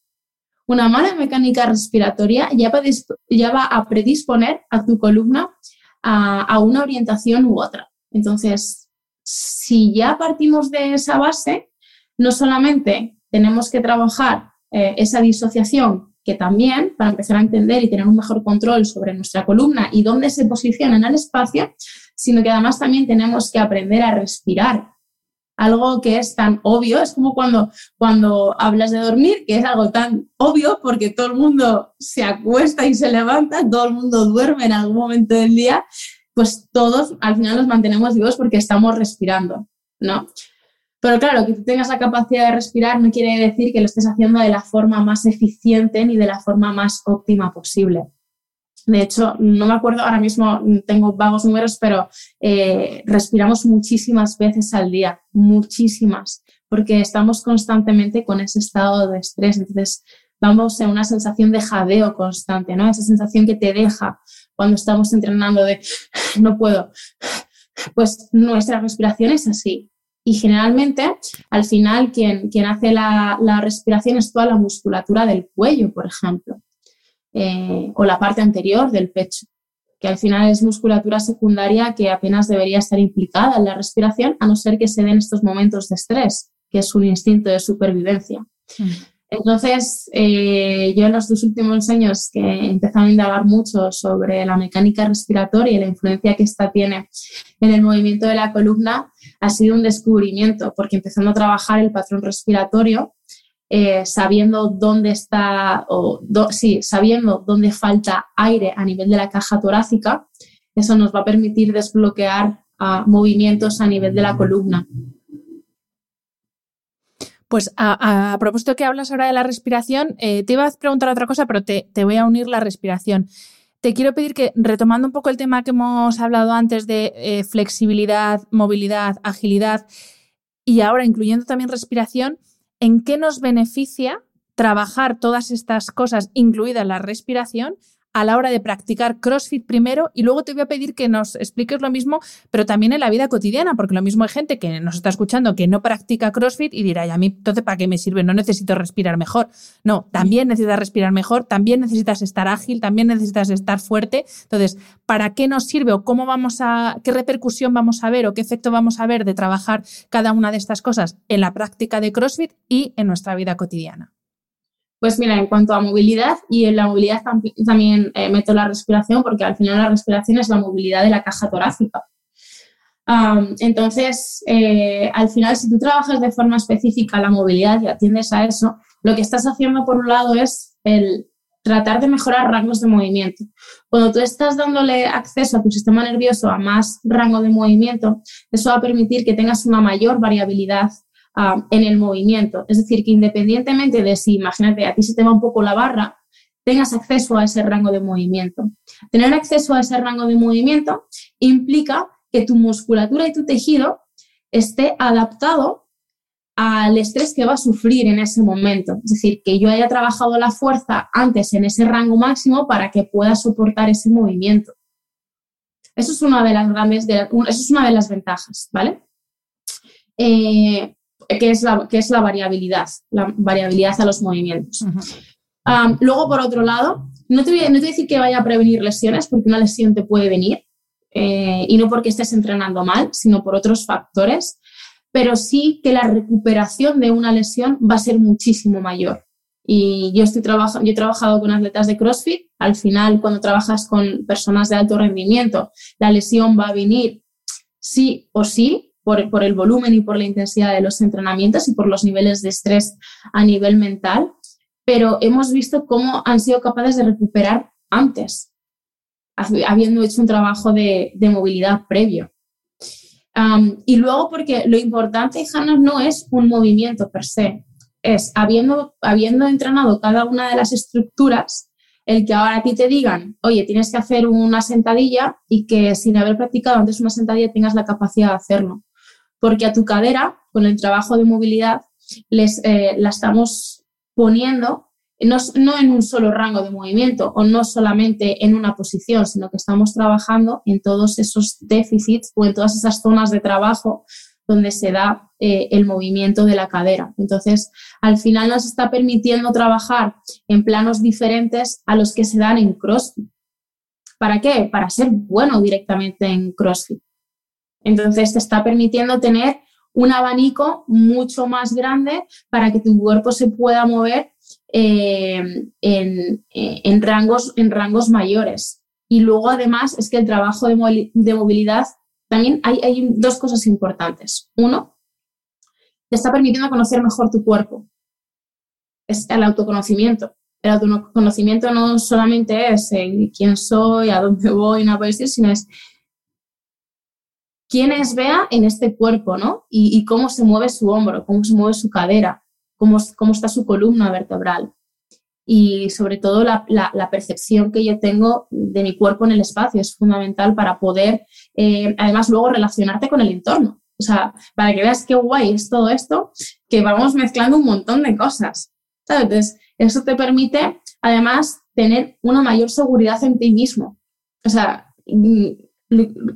Una mala mecánica respiratoria ya va, a predisponer a tu columna a, una orientación u otra. Entonces, si ya partimos de esa base, no solamente tenemos que trabajar eh, esa disociación, que también para empezar a entender y tener un mejor control sobre nuestra columna y dónde se posiciona en el espacio, sino que además también tenemos que aprender a respirar. Algo que es tan obvio, es como cuando, cuando hablas de dormir, que es algo tan obvio porque todo el mundo se acuesta y se levanta, todo el mundo duerme en algún momento del día, pues todos al final nos mantenemos vivos porque estamos respirando, ¿no? Pero claro, que tú tengas la capacidad de respirar no quiere decir que lo estés haciendo de la forma más eficiente ni de la forma más óptima posible. De hecho, no me acuerdo ahora mismo, tengo vagos números, pero eh, respiramos muchísimas veces al día, muchísimas, porque estamos constantemente con ese estado de estrés. Entonces, vamos a una sensación de jadeo constante, ¿no? Esa sensación que te deja cuando estamos entrenando de no puedo. Pues nuestra respiración es así. Y generalmente, al final, quien, quien hace la, la respiración es toda la musculatura del cuello, por ejemplo. Eh, o la parte anterior del pecho, que al final es musculatura secundaria que apenas debería estar implicada en la respiración, a no ser que se den estos momentos de estrés, que es un instinto de supervivencia. Mm. Entonces, eh, yo en los dos últimos años que he empezado a indagar mucho sobre la mecánica respiratoria y la influencia que esta tiene en el movimiento de la columna, ha sido un descubrimiento, porque empezando a trabajar el patrón respiratorio, eh, sabiendo dónde está, o sí, sabiendo dónde falta aire a nivel de la caja torácica, eso nos va a permitir desbloquear ah, movimientos a nivel de la columna. Pues a, propósito que hablas ahora de la respiración, eh, te iba a preguntar otra cosa, pero te, voy a unir la respiración. Te quiero pedir que, retomando un poco el tema que hemos hablado antes de eh, flexibilidad, movilidad, agilidad, y ahora incluyendo también respiración, en qué nos beneficia trabajar todas estas cosas, incluida la respiración, a la hora de practicar CrossFit primero y luego te voy a pedir que nos expliques lo mismo, pero también en la vida cotidiana, porque lo mismo hay gente que nos está escuchando que no practica CrossFit y dirá, ¿y a mí entonces para qué me sirve? No necesito respirar mejor. No, también necesitas respirar mejor, también necesitas estar ágil, también necesitas estar fuerte. Entonces, ¿para qué nos sirve o cómo vamos a, qué repercusión vamos a ver o qué efecto vamos a ver de trabajar cada una de estas cosas en la práctica de CrossFit y en nuestra vida cotidiana? Pues mira, en cuanto a movilidad, y en la movilidad también eh, meto la respiración, porque al final la respiración es la movilidad de la caja torácica. entonces, eh, al final, si tú trabajas de forma específica la movilidad y atiendes a eso, lo que estás haciendo por un lado es el tratar de mejorar rangos de movimiento. Cuando tú estás dándole acceso a tu sistema nervioso a más rango de movimiento, eso va a permitir que tengas una mayor variabilidad en el movimiento. Es decir, que independientemente de si, imagínate, a ti se te va un poco la barra, tengas acceso a ese rango de movimiento. Tener acceso a ese rango de movimiento implica que tu musculatura y tu tejido esté adaptado al estrés que va a sufrir en ese momento. Es decir, que yo haya trabajado la fuerza antes en ese rango máximo para que pueda soportar ese movimiento. Eso es una de las grandes, eso es una de las ventajas, ¿vale? Eh, que es la, que es la variabilidad, la variabilidad a los movimientos. luego, por otro lado, no te, voy, no te, a decir que vaya a prevenir lesiones, porque una lesión te puede venir, eh, y no porque estés entrenando mal, sino por otros factores, pero sí que la recuperación de una lesión va a ser muchísimo mayor. Y yo, estoy yo he trabajado con atletas de CrossFit, al final cuando trabajas con personas de alto rendimiento, la lesión va a venir sí o sí, por, el volumen y por la intensidad de los entrenamientos y por los niveles de estrés a nivel mental, pero hemos visto cómo han sido capaces de recuperar antes, habiendo hecho un trabajo de, movilidad previo. y luego porque lo importante, Hannah, no es un movimiento per se, es habiendo, habiendo entrenado cada una de las estructuras, el que ahora a ti te digan, oye, tienes que hacer una sentadilla y que sin haber practicado antes una sentadilla tengas la capacidad de hacerlo porque a tu cadera, con el trabajo de movilidad, les, eh, la estamos poniendo no, no, en un solo rango de movimiento o no solamente en una posición, sino que estamos trabajando en todos esos déficits o en todas esas zonas de trabajo donde se da eh, el movimiento de la cadera. Entonces, al final nos está permitiendo trabajar en planos diferentes a los que se dan en CrossFit. ¿Para qué? Para ser bueno directamente en CrossFit. Entonces, te está permitiendo tener un abanico mucho más grande para que tu cuerpo se pueda mover eh, en, rangos, en rangos mayores. Y luego, además, es que el trabajo de, movilidad, también hay, dos cosas importantes. Uno, te está permitiendo conocer mejor tu cuerpo. Es el autoconocimiento. El autoconocimiento no solamente es eh, quién soy, a dónde voy, por decir, sino es quién es Bea en este cuerpo, ¿no? Y, y, cómo se mueve su hombro, cómo se mueve su cadera, cómo, está su columna vertebral y sobre todo la, percepción que yo tengo de mi cuerpo en el espacio es fundamental para poder, eh, además, luego relacionarte con el entorno. O sea, para que veas qué guay es todo esto, que vamos mezclando un montón de cosas. Entonces, eso te permite, además, tener una mayor seguridad en ti mismo. O sea, mm,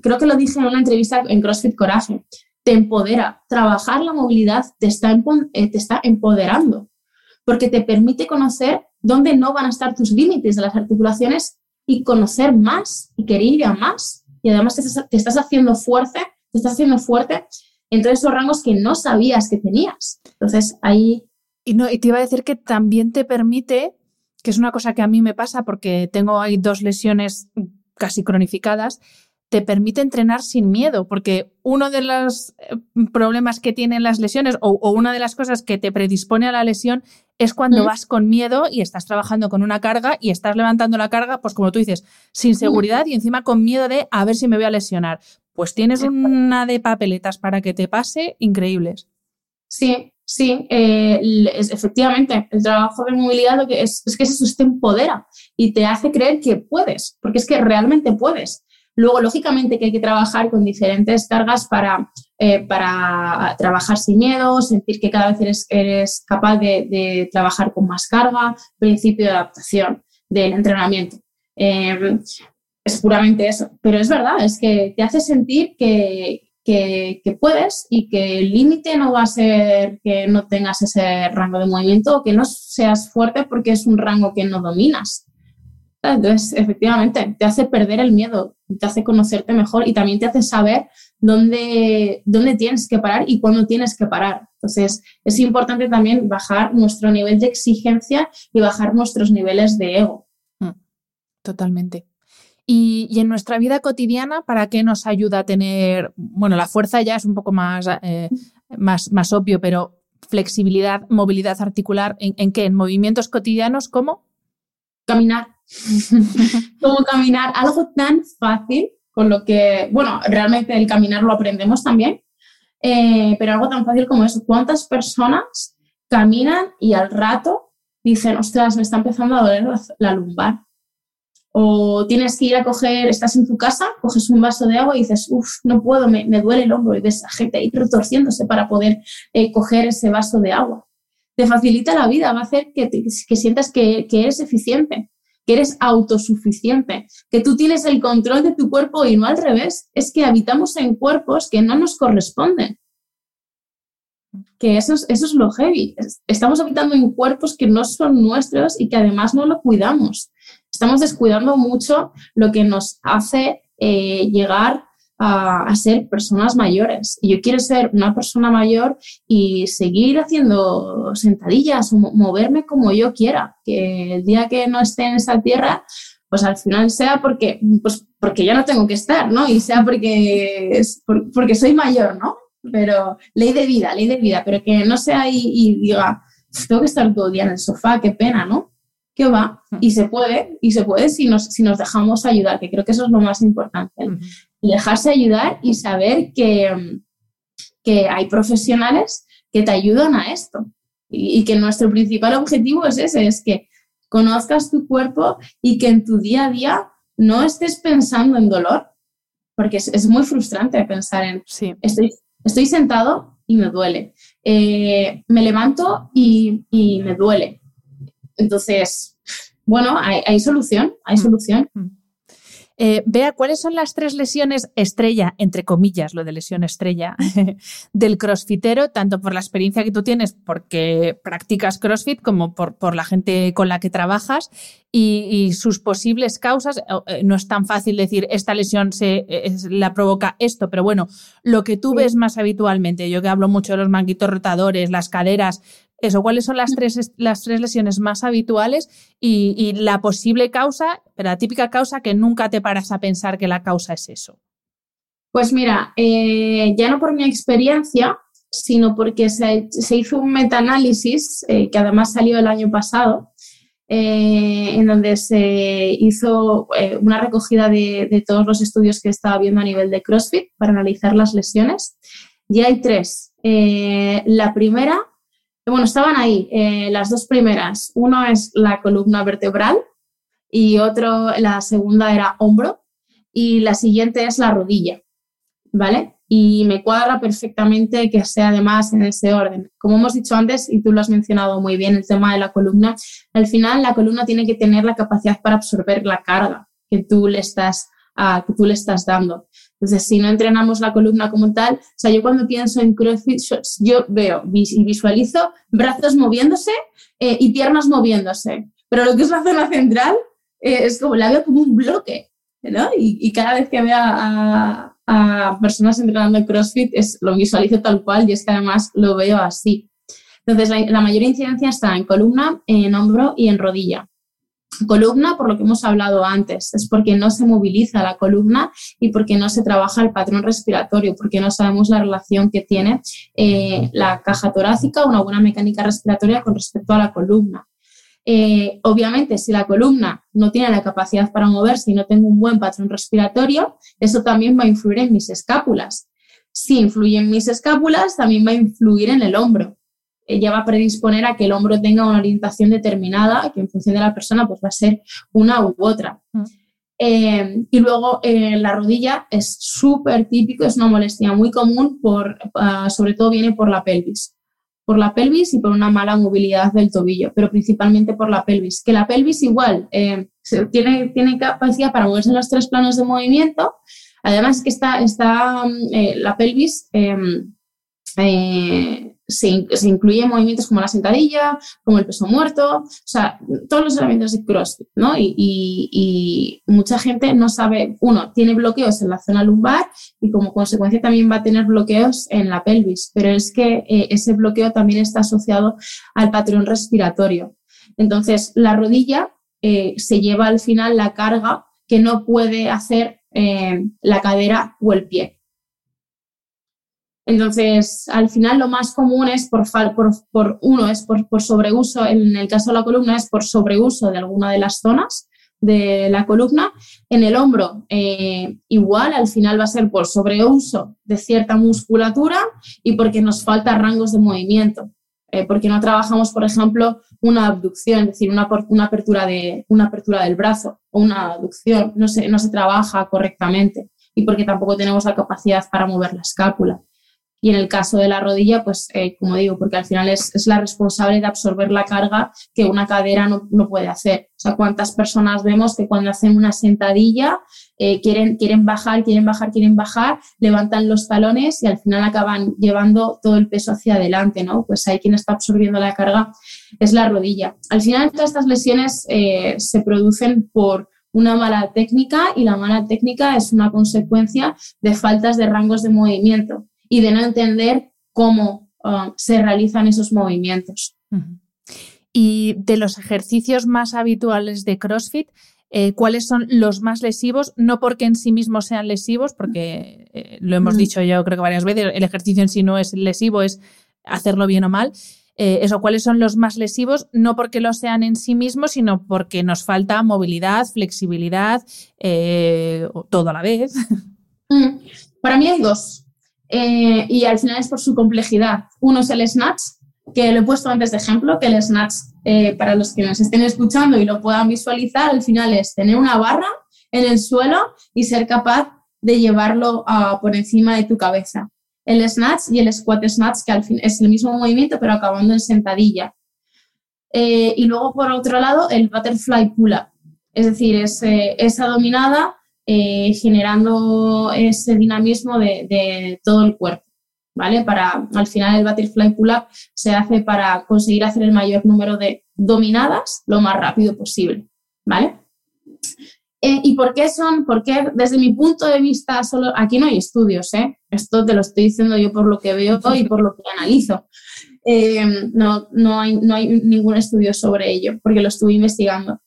creo que lo dije en una entrevista en CrossFit Coraje te empodera. Trabajar la movilidad te está, eh, te está empoderando, porque te permite conocer dónde no van a estar tus límites de las articulaciones y conocer más y querer ir a más. Y además te estás, haciendo fuerte, te estás haciendo fuerte en todos esos rangos que no sabías que tenías. Entonces ahí... Y, no, y te iba a decir que también te permite, que es una cosa que a mí me pasa porque tengo ahí dos lesiones casi cronificadas, te permite entrenar sin miedo, porque uno de los eh, problemas que tienen las lesiones o, una de las cosas que te predispone a la lesión es cuando vas con miedo y estás trabajando con una carga y estás levantando la carga, pues como tú dices, sin seguridad y encima con miedo de a ver si me voy a lesionar. Pues tienes una de papeletas para que te pase increíbles. Sí, sí, eh, es, efectivamente, el trabajo de movilidad lo que es, es que eso te empodera y te hace creer que puedes, porque es que realmente puedes. Luego, lógicamente, que hay que trabajar con diferentes cargas para, eh, para trabajar sin miedo, sentir que cada vez eres, capaz de, trabajar con más carga, principio de adaptación del entrenamiento. Em, es puramente eso. Pero es verdad, es que te hace sentir que, que, que puedes y que el límite no va a ser que no tengas ese rango de movimiento o que no seas fuerte porque es un rango que no dominas. Entonces, efectivamente, te hace perder el miedo, te hace conocerte mejor y también te hace saber dónde, dónde tienes que parar y cuándo tienes que parar. Entonces, es importante también bajar nuestro nivel de exigencia y bajar nuestros niveles de ego. Mm, totalmente. Y, en nuestra vida cotidiana, ¿para qué nos ayuda a tener, bueno, la fuerza ya es un poco más, eh, más, más obvio, pero flexibilidad, movilidad articular, ¿en, ¿en qué? ¿En movimientos cotidianos? ¿Cómo? Caminar Cómo caminar, algo tan fácil, con lo que, bueno, realmente el caminar lo aprendemos también, eh, pero algo tan fácil como eso. ¿Cuántas personas caminan y al rato dicen, ostras, me está empezando a doler la lumbar? O tienes que ir a coger, estás en tu casa, coges un vaso de agua y dices, uff, no puedo, me, duele el hombro y ves a gente ahí retorciéndose para poder eh, coger ese vaso de agua. Te facilita la vida, va a hacer que, que sientas que, que eres eficiente que eres autosuficiente, que tú tienes el control de tu cuerpo y no al revés, es que habitamos en cuerpos que no nos corresponden. Que eso es, eso es lo heavy. Estamos habitando en cuerpos que no son nuestros y que además no lo cuidamos. Estamos descuidando mucho lo que nos hace eh, llegar a, ser personas mayores. Yo quiero ser una persona mayor y seguir haciendo sentadillas o moverme como yo quiera. Que el día que no esté en esa tierra, pues al final sea porque, pues porque ya no tengo que estar, ¿no? Y sea porque, es porque soy mayor, ¿no? Pero ley de vida, ley de vida, pero que no sea y, y diga, tengo que estar todo el día en el sofá, qué pena, ¿no? que va y se puede, y se puede si nos, si nos dejamos ayudar, que creo que eso es lo más importante dejarse ayudar y saber que, que hay profesionales que te ayudan a esto. Y, que nuestro principal objetivo es ese, es que conozcas tu cuerpo y que en tu día a día no estés pensando en dolor, porque es, muy frustrante pensar en, sí. estoy, estoy sentado y me duele, eh, me levanto y, y, me duele. Entonces, bueno, hay, solución, hay mm. solución. Mm. Eh, vea, ¿cuáles son las tres lesiones estrella, entre comillas, lo de lesión estrella, del crossfitero, tanto por la experiencia que tú tienes porque practicas crossfit como por, por la gente con la que trabajas y, sus posibles causas? Eh, no es tan fácil decir esta lesión se, la provoca esto, pero bueno, lo que tú ves más habitualmente, yo que hablo mucho de los manguitos rotadores, las caderas, eso, ¿cuáles son las tres, las tres lesiones más habituales y, la posible causa, pero la típica causa que nunca te paras a pensar que la causa es eso? Pues mira, eh, ya no por mi experiencia, sino porque se, hizo un metaanálisis eh, que además salió el año pasado, eh, en donde se hizo una recogida de, de, todos los estudios que estaba viendo a nivel de CrossFit para analizar las lesiones. Y hay tres. la primera bueno, estaban ahí eh, las dos primeras. Uno es la columna vertebral y otro, la segunda era hombro y la siguiente es la rodilla, ¿vale? Y me cuadra perfectamente que sea además en ese orden. Como hemos dicho antes, y tú lo has mencionado muy bien, el tema de la columna, al final la columna tiene que tener la capacidad para absorber la carga que tú le estás, uh, que tú le estás dando. Entonces, si no entrenamos la columna como tal, o sea, yo cuando pienso en CrossFit, yo veo y visualizo brazos moviéndose eh, y piernas moviéndose. Pero lo que es la zona central eh, es como, la veo como un bloque, ¿no? Y, cada vez que veo a, personas entrenando en CrossFit, es, lo visualizo tal cual y es que además lo veo así. Entonces, la, la mayor incidencia está en columna, en hombro y en rodilla. Columna, por lo que hemos hablado antes, es porque no se moviliza la columna y porque no se trabaja el patrón respiratorio, porque no sabemos la relación que tiene eh, la caja torácica, una buena mecánica respiratoria con respecto a la columna. Eh, obviamente, si la columna no tiene la capacidad para moverse y no tengo un buen patrón respiratorio, eso también va a influir en mis escápulas. Si influye en mis escápulas, también va a influir en el hombro ella va a predisponer a que el hombro tenga una orientación determinada, que en función de la persona pues va a ser una u otra. Mm. Eh, y luego eh, la rodilla es súper típico, es una molestia muy común, por, ah, sobre todo viene por la pelvis. Por la pelvis y por una mala movilidad del tobillo, pero principalmente por la pelvis. Que la pelvis igual eh, tiene, tiene capacidad para moverse en los tres planos de movimiento. Además que está, está la pelvis se, se incluyen movimientos como la sentadilla, como el peso muerto, o sea, todos los elementos de CrossFit, ¿no? Y, y, mucha gente no sabe, uno, tiene bloqueos en la zona lumbar y como consecuencia también va a tener bloqueos en la pelvis, pero es que eh, ese bloqueo también está asociado al patrón respiratorio. Entonces, la rodilla eh, se lleva al final la carga que no puede hacer eh, la cadera o el pie. Entonces, al final lo más común es por, por, por uno, es por, sobreuso, en el caso de la columna es por sobreuso de alguna de las zonas de la columna. En el hombro, eh, igual, al final va a ser por sobreuso de cierta musculatura y porque nos falta rangos de movimiento. Eh, porque no trabajamos, por ejemplo, una abducción, es decir, una, una, apertura de, una apertura del brazo o una abducción, no se, no se trabaja correctamente y porque tampoco tenemos la capacidad para mover la escápula. Y en el caso de la rodilla, pues eh, como digo, porque al final es, es, la responsable de absorber la carga que una cadera no, no, puede hacer. O sea, cuántas personas vemos que cuando hacen una sentadilla eh, quieren, quieren bajar, quieren bajar, quieren bajar, levantan los talones y al final acaban llevando todo el peso hacia adelante, ¿no? Pues ahí quien está absorbiendo la carga es la rodilla. Al final todas estas lesiones eh, se producen por una mala técnica y la mala técnica es una consecuencia de faltas de rangos de movimiento y de no entender cómo uh, se realizan esos movimientos. Y de los ejercicios más habituales de CrossFit, eh, ¿cuáles son los más lesivos? No porque en sí mismos sean lesivos, porque eh, lo hemos dicho yo creo que varias veces, el ejercicio en sí no es lesivo, es hacerlo bien o mal. Eh, eso, ¿cuáles son los más lesivos? No porque lo sean en sí mismos, sino porque nos falta movilidad, flexibilidad, todo a la vez. Mm. Para mí hay dos. Eh, y al final es por su complejidad. Uno es el snatch, que lo he puesto antes de ejemplo, que el snatch, eh, para los que nos estén escuchando y lo puedan visualizar, al final es tener una barra en el suelo y ser capaz de llevarlo por encima de tu cabeza. El snatch y el squat snatch, que al fin es el mismo movimiento, pero acabando en sentadilla. Eh, y luego, por otro lado, el butterfly pull-up, es decir, es, esa dominada eh, generando ese dinamismo de, todo el cuerpo. ¿Vale? Para, al final el butterfly pull-up se hace para conseguir hacer el mayor número de dominadas lo más rápido posible, ¿vale? Eh, ¿Y por qué son? Porque desde mi punto de vista, solo aquí no hay estudios, ¿eh? Esto te lo estoy diciendo yo por lo que veo y por lo que analizo. Eh, no, no, hay, no hay ningún estudio sobre ello, porque lo estuve investigando.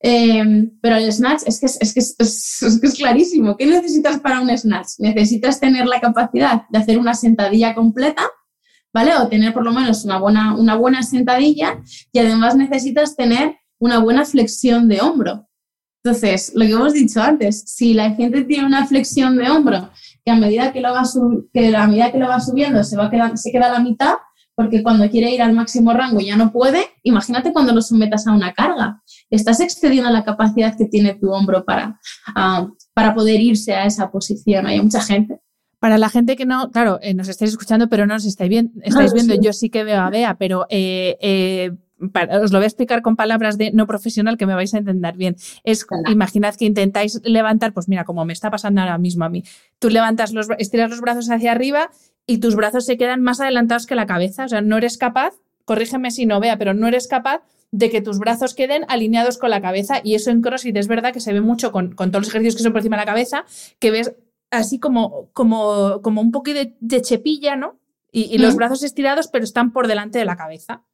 Eh, pero el snatch es que es, que es, clarísimo. ¿Qué necesitas para un snatch? Necesitas tener la capacidad de hacer una sentadilla completa, ¿vale? O tener por lo menos una buena, una buena sentadilla y además necesitas tener una buena flexión de hombro. Entonces, lo que hemos dicho antes, si la gente tiene una flexión de hombro que a medida que lo va, que a medida que lo va subiendo se, va quedando, se queda a la mitad, porque cuando quiere ir al máximo rango ya no puede, imagínate cuando lo sometas a una carga. Estás excediendo la capacidad que tiene tu hombro para, ah, para poder irse a esa posición. Hay mucha gente. Para la gente que no, claro, eh, nos estáis escuchando, pero no nos estáis, bien, estáis viendo, yo sí que veo a Bea, pero eh, eh, os lo voy a explicar con palabras de no profesional que me vais a entender bien. Es, imaginad que intentáis levantar, pues mira, como me está pasando ahora mismo a mí. Tú levantas los, estiras los brazos hacia arriba y tus brazos se quedan más adelantados que la cabeza. O sea, no eres capaz, corrígeme si no vea, pero no eres capaz de que tus brazos queden alineados con la cabeza. Y eso en CrossFit es verdad que se ve mucho con, todos los ejercicios que son por encima de la cabeza, que ves así como, como, como un poquito de, chepilla, ¿no? Y, los brazos estirados, pero están por delante de la cabeza.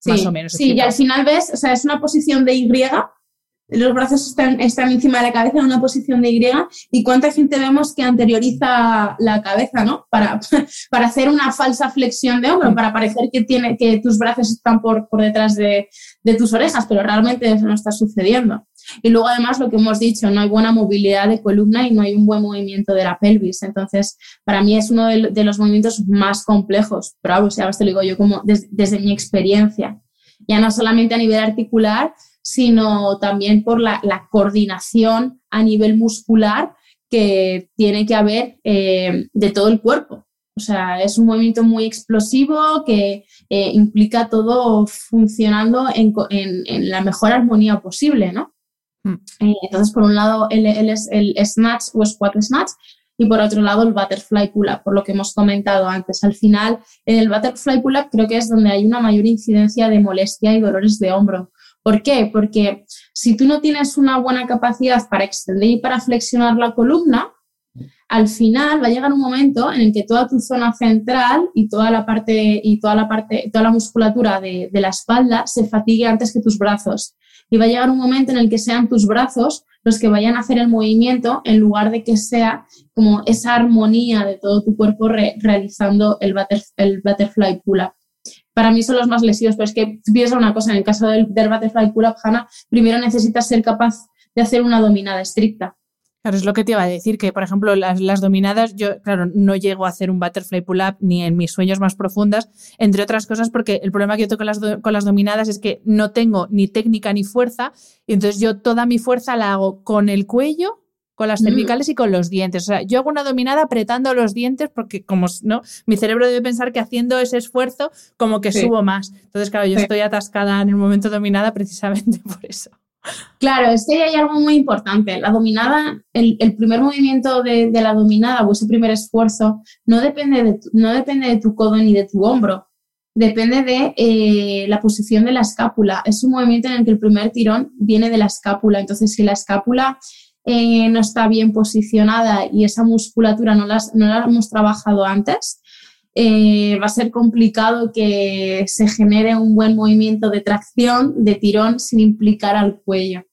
Sí, más o menos. Sí, y al final ves, o sea, es una posición de Y, los brazos están, están encima de la cabeza en una posición de Y, y cuánta gente vemos que anterioriza la cabeza, ¿no? Para, para hacer una falsa flexión de hombro, para parecer que, tiene, que tus brazos están por, por detrás de, de tus orejas, pero realmente eso no está sucediendo. Y luego además lo que hemos dicho, no hay buena movilidad de columna y no hay un buen movimiento de la pelvis. Entonces, para mí es uno de, los movimientos más complejos, pero o sea, te lo digo yo como desde mi experiencia. Ya no solamente a nivel articular, sino también por la, coordinación a nivel muscular que tiene que haber eh, de todo el cuerpo. O sea, es un movimiento muy explosivo que eh, implica todo funcionando en, la mejor armonía posible, ¿no? Mm. Eh, entonces, por un lado, el, el, el, snatch o squat snatch y por otro lado el butterfly pull-up, por lo que hemos comentado antes. Al final, en el butterfly pull-up creo que es donde hay una mayor incidencia de molestia y dolores de hombro. ¿Por qué? Porque si tú no tienes una buena capacidad para extender y para flexionar la columna, al final va a llegar un momento en el que toda tu zona central y toda la parte y toda la parte, toda la musculatura de, la espalda se fatigue antes que tus brazos. Y va a llegar un momento en el que sean tus brazos los que vayan a hacer el movimiento en lugar de que sea como esa armonía de todo tu cuerpo realizando el, el butterfly pull-up. Para mí son los más lesivos, pero es que piensa una cosa, en el caso del, butterfly pull-up, Hannah, primero necesitas ser capaz de hacer una dominada estricta. Claro, es lo que te iba a decir, que por ejemplo las, dominadas, yo claro, no llego a hacer un butterfly pull-up ni en mis sueños más profundas, entre otras cosas porque el problema que yo tengo con las, con las dominadas es que no tengo ni técnica ni fuerza, y entonces yo toda mi fuerza la hago con el cuello, con las cervicales y con los dientes. O sea, yo hago una dominada apretando los dientes porque como no, mi cerebro debe pensar que haciendo ese esfuerzo como que subo más. Entonces, claro, yo estoy atascada en el momento dominada precisamente por eso. Claro, es que hay algo muy importante. La dominada, el, primer movimiento de, la dominada o ese primer esfuerzo no depende de tu, no depende de tu codo ni de tu hombro, depende de eh, la posición de la escápula. Es un movimiento en el que el primer tirón viene de la escápula. Entonces, si la escápula eh, no está bien posicionada y esa musculatura no, no la hemos trabajado antes, eh, va a ser complicado que se genere un buen movimiento de tracción, de tirón, sin implicar al cuello.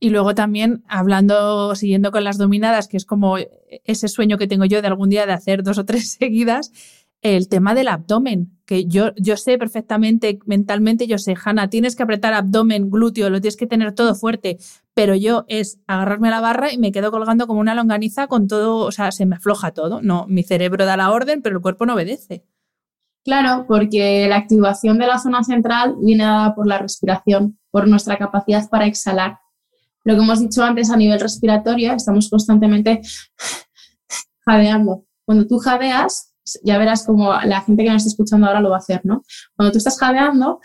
Y luego también, hablando, siguiendo con las dominadas, que es como ese sueño que tengo yo de algún día de hacer dos o tres seguidas, el tema del abdomen, que yo, yo sé perfectamente, mentalmente, yo sé, Hanna, tienes que apretar abdomen, glúteo, lo tienes que tener todo fuerte, pero yo es agarrarme a la barra y me quedo colgando como una longaniza con todo, o sea, se me afloja todo. No, mi cerebro da la orden, pero el cuerpo no obedece. Claro, porque la activación de la zona central viene dada por la respiración, por nuestra capacidad para exhalar. Lo que hemos dicho antes a nivel respiratorio, estamos constantemente jadeando. Cuando tú jadeas, ya verás como la gente que nos está escuchando ahora lo va a hacer, ¿no? Cuando tú estás jadeando,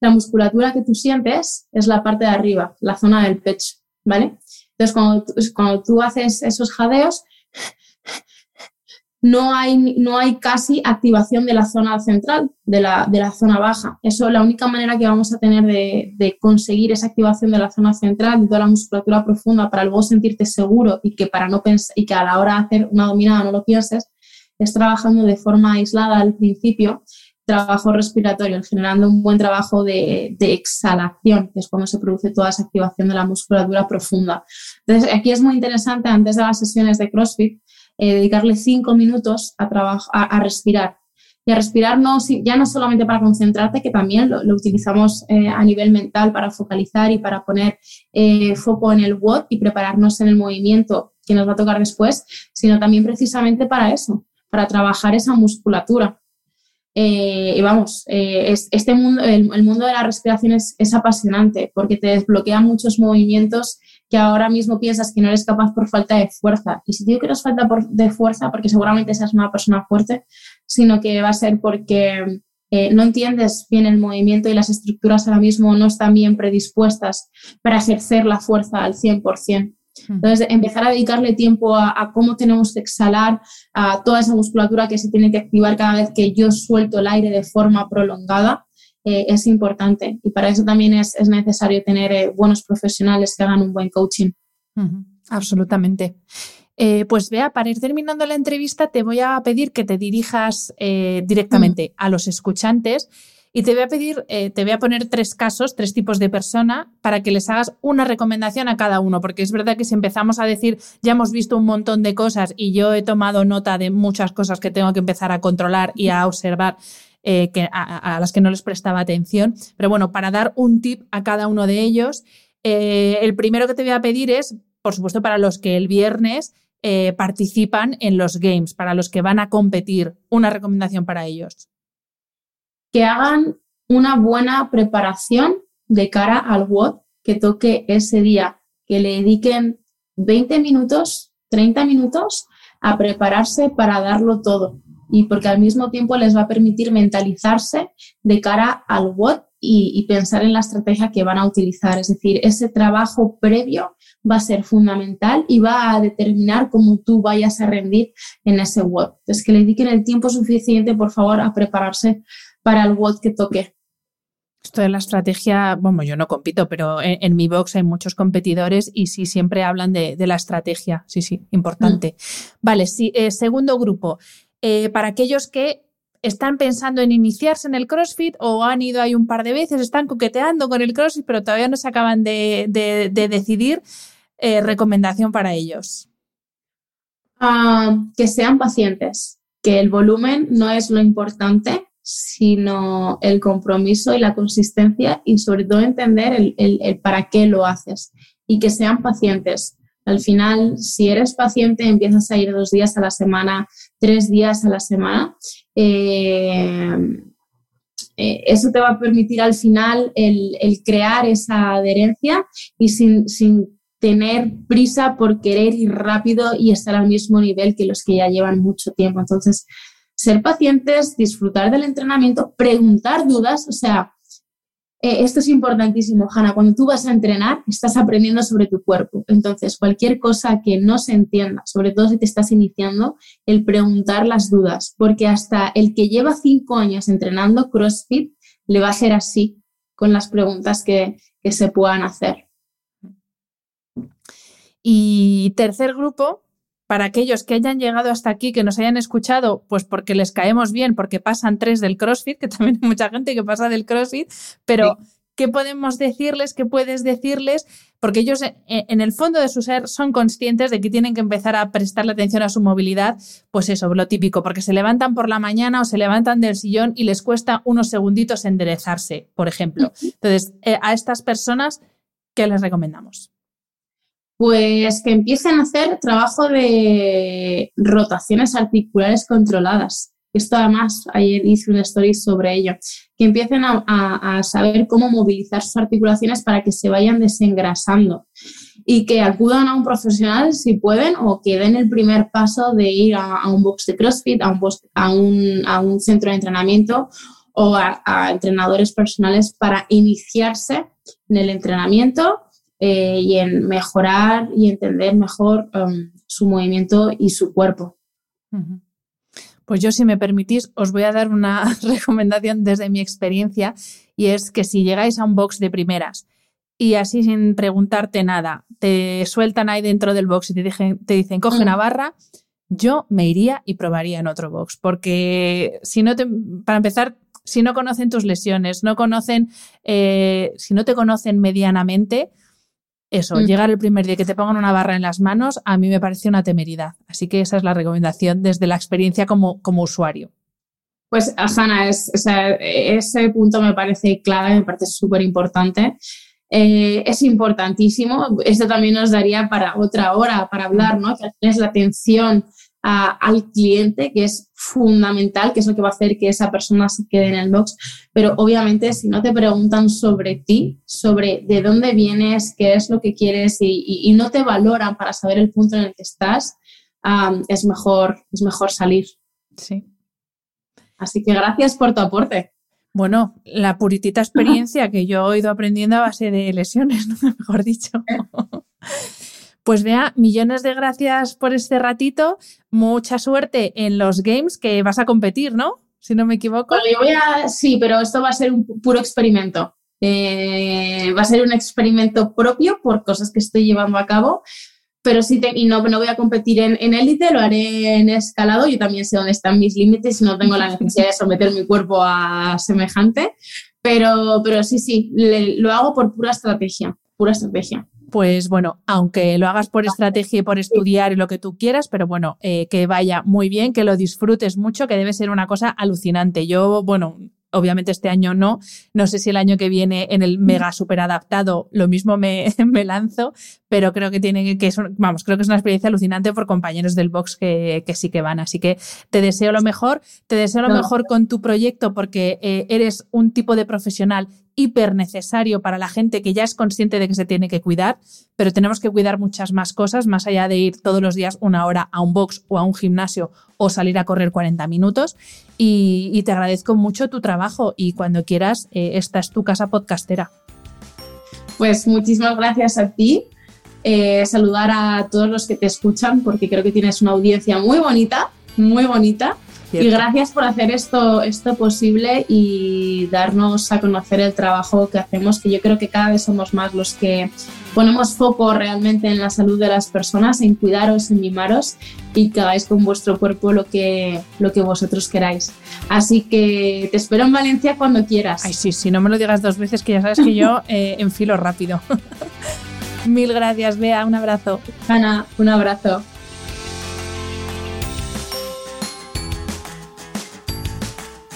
la musculatura que tú sientes es la parte de arriba, la zona del pecho, ¿vale? Entonces, cuando, cuando tú haces esos jadeos, no hay, no hay casi activación de la zona central, de la, de la zona baja. Eso, la única manera que vamos a tener de, conseguir esa activación de la zona central, de toda la musculatura profunda, para luego sentirte seguro y que, para no y que a la hora de hacer una dominada no lo pienses, es trabajando de forma aislada al principio, trabajo respiratorio, generando un buen trabajo de, exhalación, que es cuando se produce toda esa activación de la musculatura profunda. Entonces, aquí es muy interesante, antes de las sesiones de CrossFit, eh, dedicarle cinco minutos a, a, respirar. Y a respirar no, ya no solamente para concentrarte, que también lo, utilizamos eh, a nivel mental para focalizar y para poner eh, foco en el what y prepararnos en el movimiento que nos va a tocar después, sino también precisamente para eso, para trabajar esa musculatura. y vamos, este mundo, el, mundo de la respiración es, es, apasionante porque te desbloquea muchos movimientos que ahora mismo piensas que no eres capaz por falta de fuerza. Y si digo que no falta de fuerza, porque seguramente seas una persona fuerte, sino que va a ser porque eh, no entiendes bien el movimiento y las estructuras ahora mismo no están bien predispuestas para ejercer la fuerza al 100%. Entonces, empezar a dedicarle tiempo a, a, cómo tenemos que exhalar, a toda esa musculatura que se tiene que activar cada vez que yo suelto el aire de forma prolongada, eh, es importante y para eso también es, necesario tener eh, buenos profesionales que hagan un buen coaching. absolutamente. Eh, pues vea, para ir terminando la entrevista te voy a pedir que te dirijas directamente a los escuchantes y te voy a pedir, te voy a poner tres casos, tres tipos de persona para que les hagas una recomendación a cada uno, porque es verdad que si empezamos a decir, ya hemos visto un montón de cosas y yo he tomado nota de muchas cosas que tengo que empezar a controlar y a observar eh, que, a, las que no les prestaba atención. Pero bueno, para dar un tip a cada uno de ellos, eh, el primero que te voy a pedir es, por supuesto, para los que el viernes eh, participan en los games, para los que van a competir, una recomendación para ellos. Que hagan una buena preparación de cara al WOD que toque ese día, que le dediquen 20 minutos, 30 minutos a prepararse para darlo todo y porque al mismo tiempo les va a permitir mentalizarse de cara al what y, pensar en la estrategia que van a utilizar. Es decir, ese trabajo previo va a ser fundamental y va a determinar cómo tú vayas a rendir en ese what. Entonces, que le dediquen el tiempo suficiente, por favor, a prepararse para el what que toque. Esto de la estrategia, bueno, yo no compito, pero en, mi box hay muchos competidores y sí siempre hablan de, la estrategia. Sí, sí, importante. Mm. Vale, sí, eh, segundo grupo. Eh, para aquellos que están pensando en iniciarse en el CrossFit o han ido ahí un par de veces, están coqueteando con el CrossFit, pero todavía no se acaban de, decidir, eh, recomendación para ellos. Ah, que sean pacientes, que el volumen no es lo importante, sino el compromiso y la consistencia y sobre todo entender el para qué lo haces y que sean pacientes. Al final, si eres paciente, empiezas a ir dos días a la semana, tres días a la semana. Eh, eh, eso te va a permitir al final el, crear esa adherencia y sin, tener prisa por querer ir rápido y estar al mismo nivel que los que ya llevan mucho tiempo. Entonces, ser pacientes, disfrutar del entrenamiento, preguntar dudas, o sea, eh, esto es importantísimo, Hanna. Cuando tú vas a entrenar, estás aprendiendo sobre tu cuerpo. Entonces, cualquier cosa que no se entienda, sobre todo si te estás iniciando, el preguntar las dudas, porque hasta el que lleva cinco años entrenando CrossFit le va a ser así con las preguntas que, que se puedan hacer. Y tercer grupo, para aquellos que hayan llegado hasta aquí, que nos hayan escuchado, pues porque les caemos bien, porque pasan tres del CrossFit, que también hay mucha gente que pasa del CrossFit, pero ¿qué podemos decirles? ¿Qué puedes decirles? Porque ellos eh, en el fondo de su ser son conscientes de que tienen que empezar a prestarle atención a su movilidad, pues eso, lo típico, porque se levantan por la mañana o se levantan del sillón y les cuesta unos segunditos enderezarse, por ejemplo. Entonces, eh, a estas personas, ¿qué les recomendamos? Pues que empiecen a hacer trabajo de rotaciones articulares controladas. Esto además, ayer hice una story sobre ello. Que empiecen a, saber cómo movilizar sus articulaciones para que se vayan desengrasando y que acudan a un profesional si pueden o que den el primer paso de ir a, un box de CrossFit, a un, a un centro de entrenamiento o a, entrenadores personales para iniciarse en el entrenamiento eh, y en mejorar y entender mejor um, su movimiento y su cuerpo. Pues yo, si me permitís, os voy a dar una recomendación desde mi experiencia y es que si llegáis a un box de primeras y así sin preguntarte nada, te sueltan ahí dentro del box y te, dicen, te dicen coge una barra, yo me iría y probaría en otro box, porque si no te, para empezar, si no conocen tus lesiones, no conocen, eh, si no te conocen medianamente, eso, mm. llegar el primer día que te pongan una barra en las manos, a mí me parece una temeridad. Así que esa es la recomendación desde la experiencia como, como usuario. Pues, Hanna, es, ese punto me parece clave, me parece súper importante. Eh, es importantísimo. Esto también nos daría para otra hora para hablar, ¿no? Que es la atención al cliente, que es fundamental, que es lo que va a hacer que esa persona se quede en el box. Pero obviamente, si no te preguntan sobre ti, sobre de dónde vienes, qué es lo que quieres y, no te valoran para saber el punto en el que estás, es, mejor, es mejor salir. Sí. Así que gracias por tu aporte. Bueno, la puritita experiencia que yo he ido aprendiendo a base de lesiones, ¿no? mejor dicho. Pues vea, millones de gracias por este ratito. Mucha suerte en los games que vas a competir, ¿no? Si no me equivoco. yo voy a, sí, pero esto va a ser un puro experimento. Eh, va a ser un experimento propio por cosas que estoy llevando a cabo pero sí, y no, no voy a competir en élite, lo haré en escalado, yo también sé dónde están mis límites y no tengo la necesidad de someter mi cuerpo a semejante, pero, pero sí, sí, lo hago por pura estrategia, pura estrategia. Pues bueno, aunque lo hagas por estrategia y por estudiar y lo que tú quieras, pero bueno, eh, que vaya muy bien, que lo disfrutes mucho, que debe ser una cosa alucinante. Yo, bueno, Obviamente este año no. No sé si el año que viene en el mega super adaptado lo mismo me, me lanzo, pero creo que tiene que es, vamos, creo que es una experiencia alucinante por compañeros del box que, que sí que van. Así que te deseo lo mejor, te deseo lo mejor con tu proyecto porque eh, eres un tipo de profesional hiper necesario para la gente que ya es consciente de que se tiene que cuidar, pero tenemos que cuidar muchas más cosas, más allá de ir todos los días una hora a un box o a un gimnasio o salir a correr 40 minutos. Y, te agradezco mucho tu trabajo y cuando quieras, eh, esta es tu casa podcastera. Pues muchísimas gracias a ti. Eh, saludar a todos los que te escuchan porque creo que tienes una audiencia muy bonita, muy bonita. Y gracias por hacer esto, esto posible y darnos a conocer el trabajo que hacemos, que yo creo que cada vez somos más los que ponemos foco realmente en la salud de las personas, en cuidaros, en mimaros y que hagáis con vuestro cuerpo lo que, lo que vosotros queráis. Así que te espero en Valencia cuando quieras. Ay, sí, si no me lo digas dos veces, que ya sabes que yo eh, enfilo rápido. Mil gracias, Bea, un abrazo. Ana, un abrazo.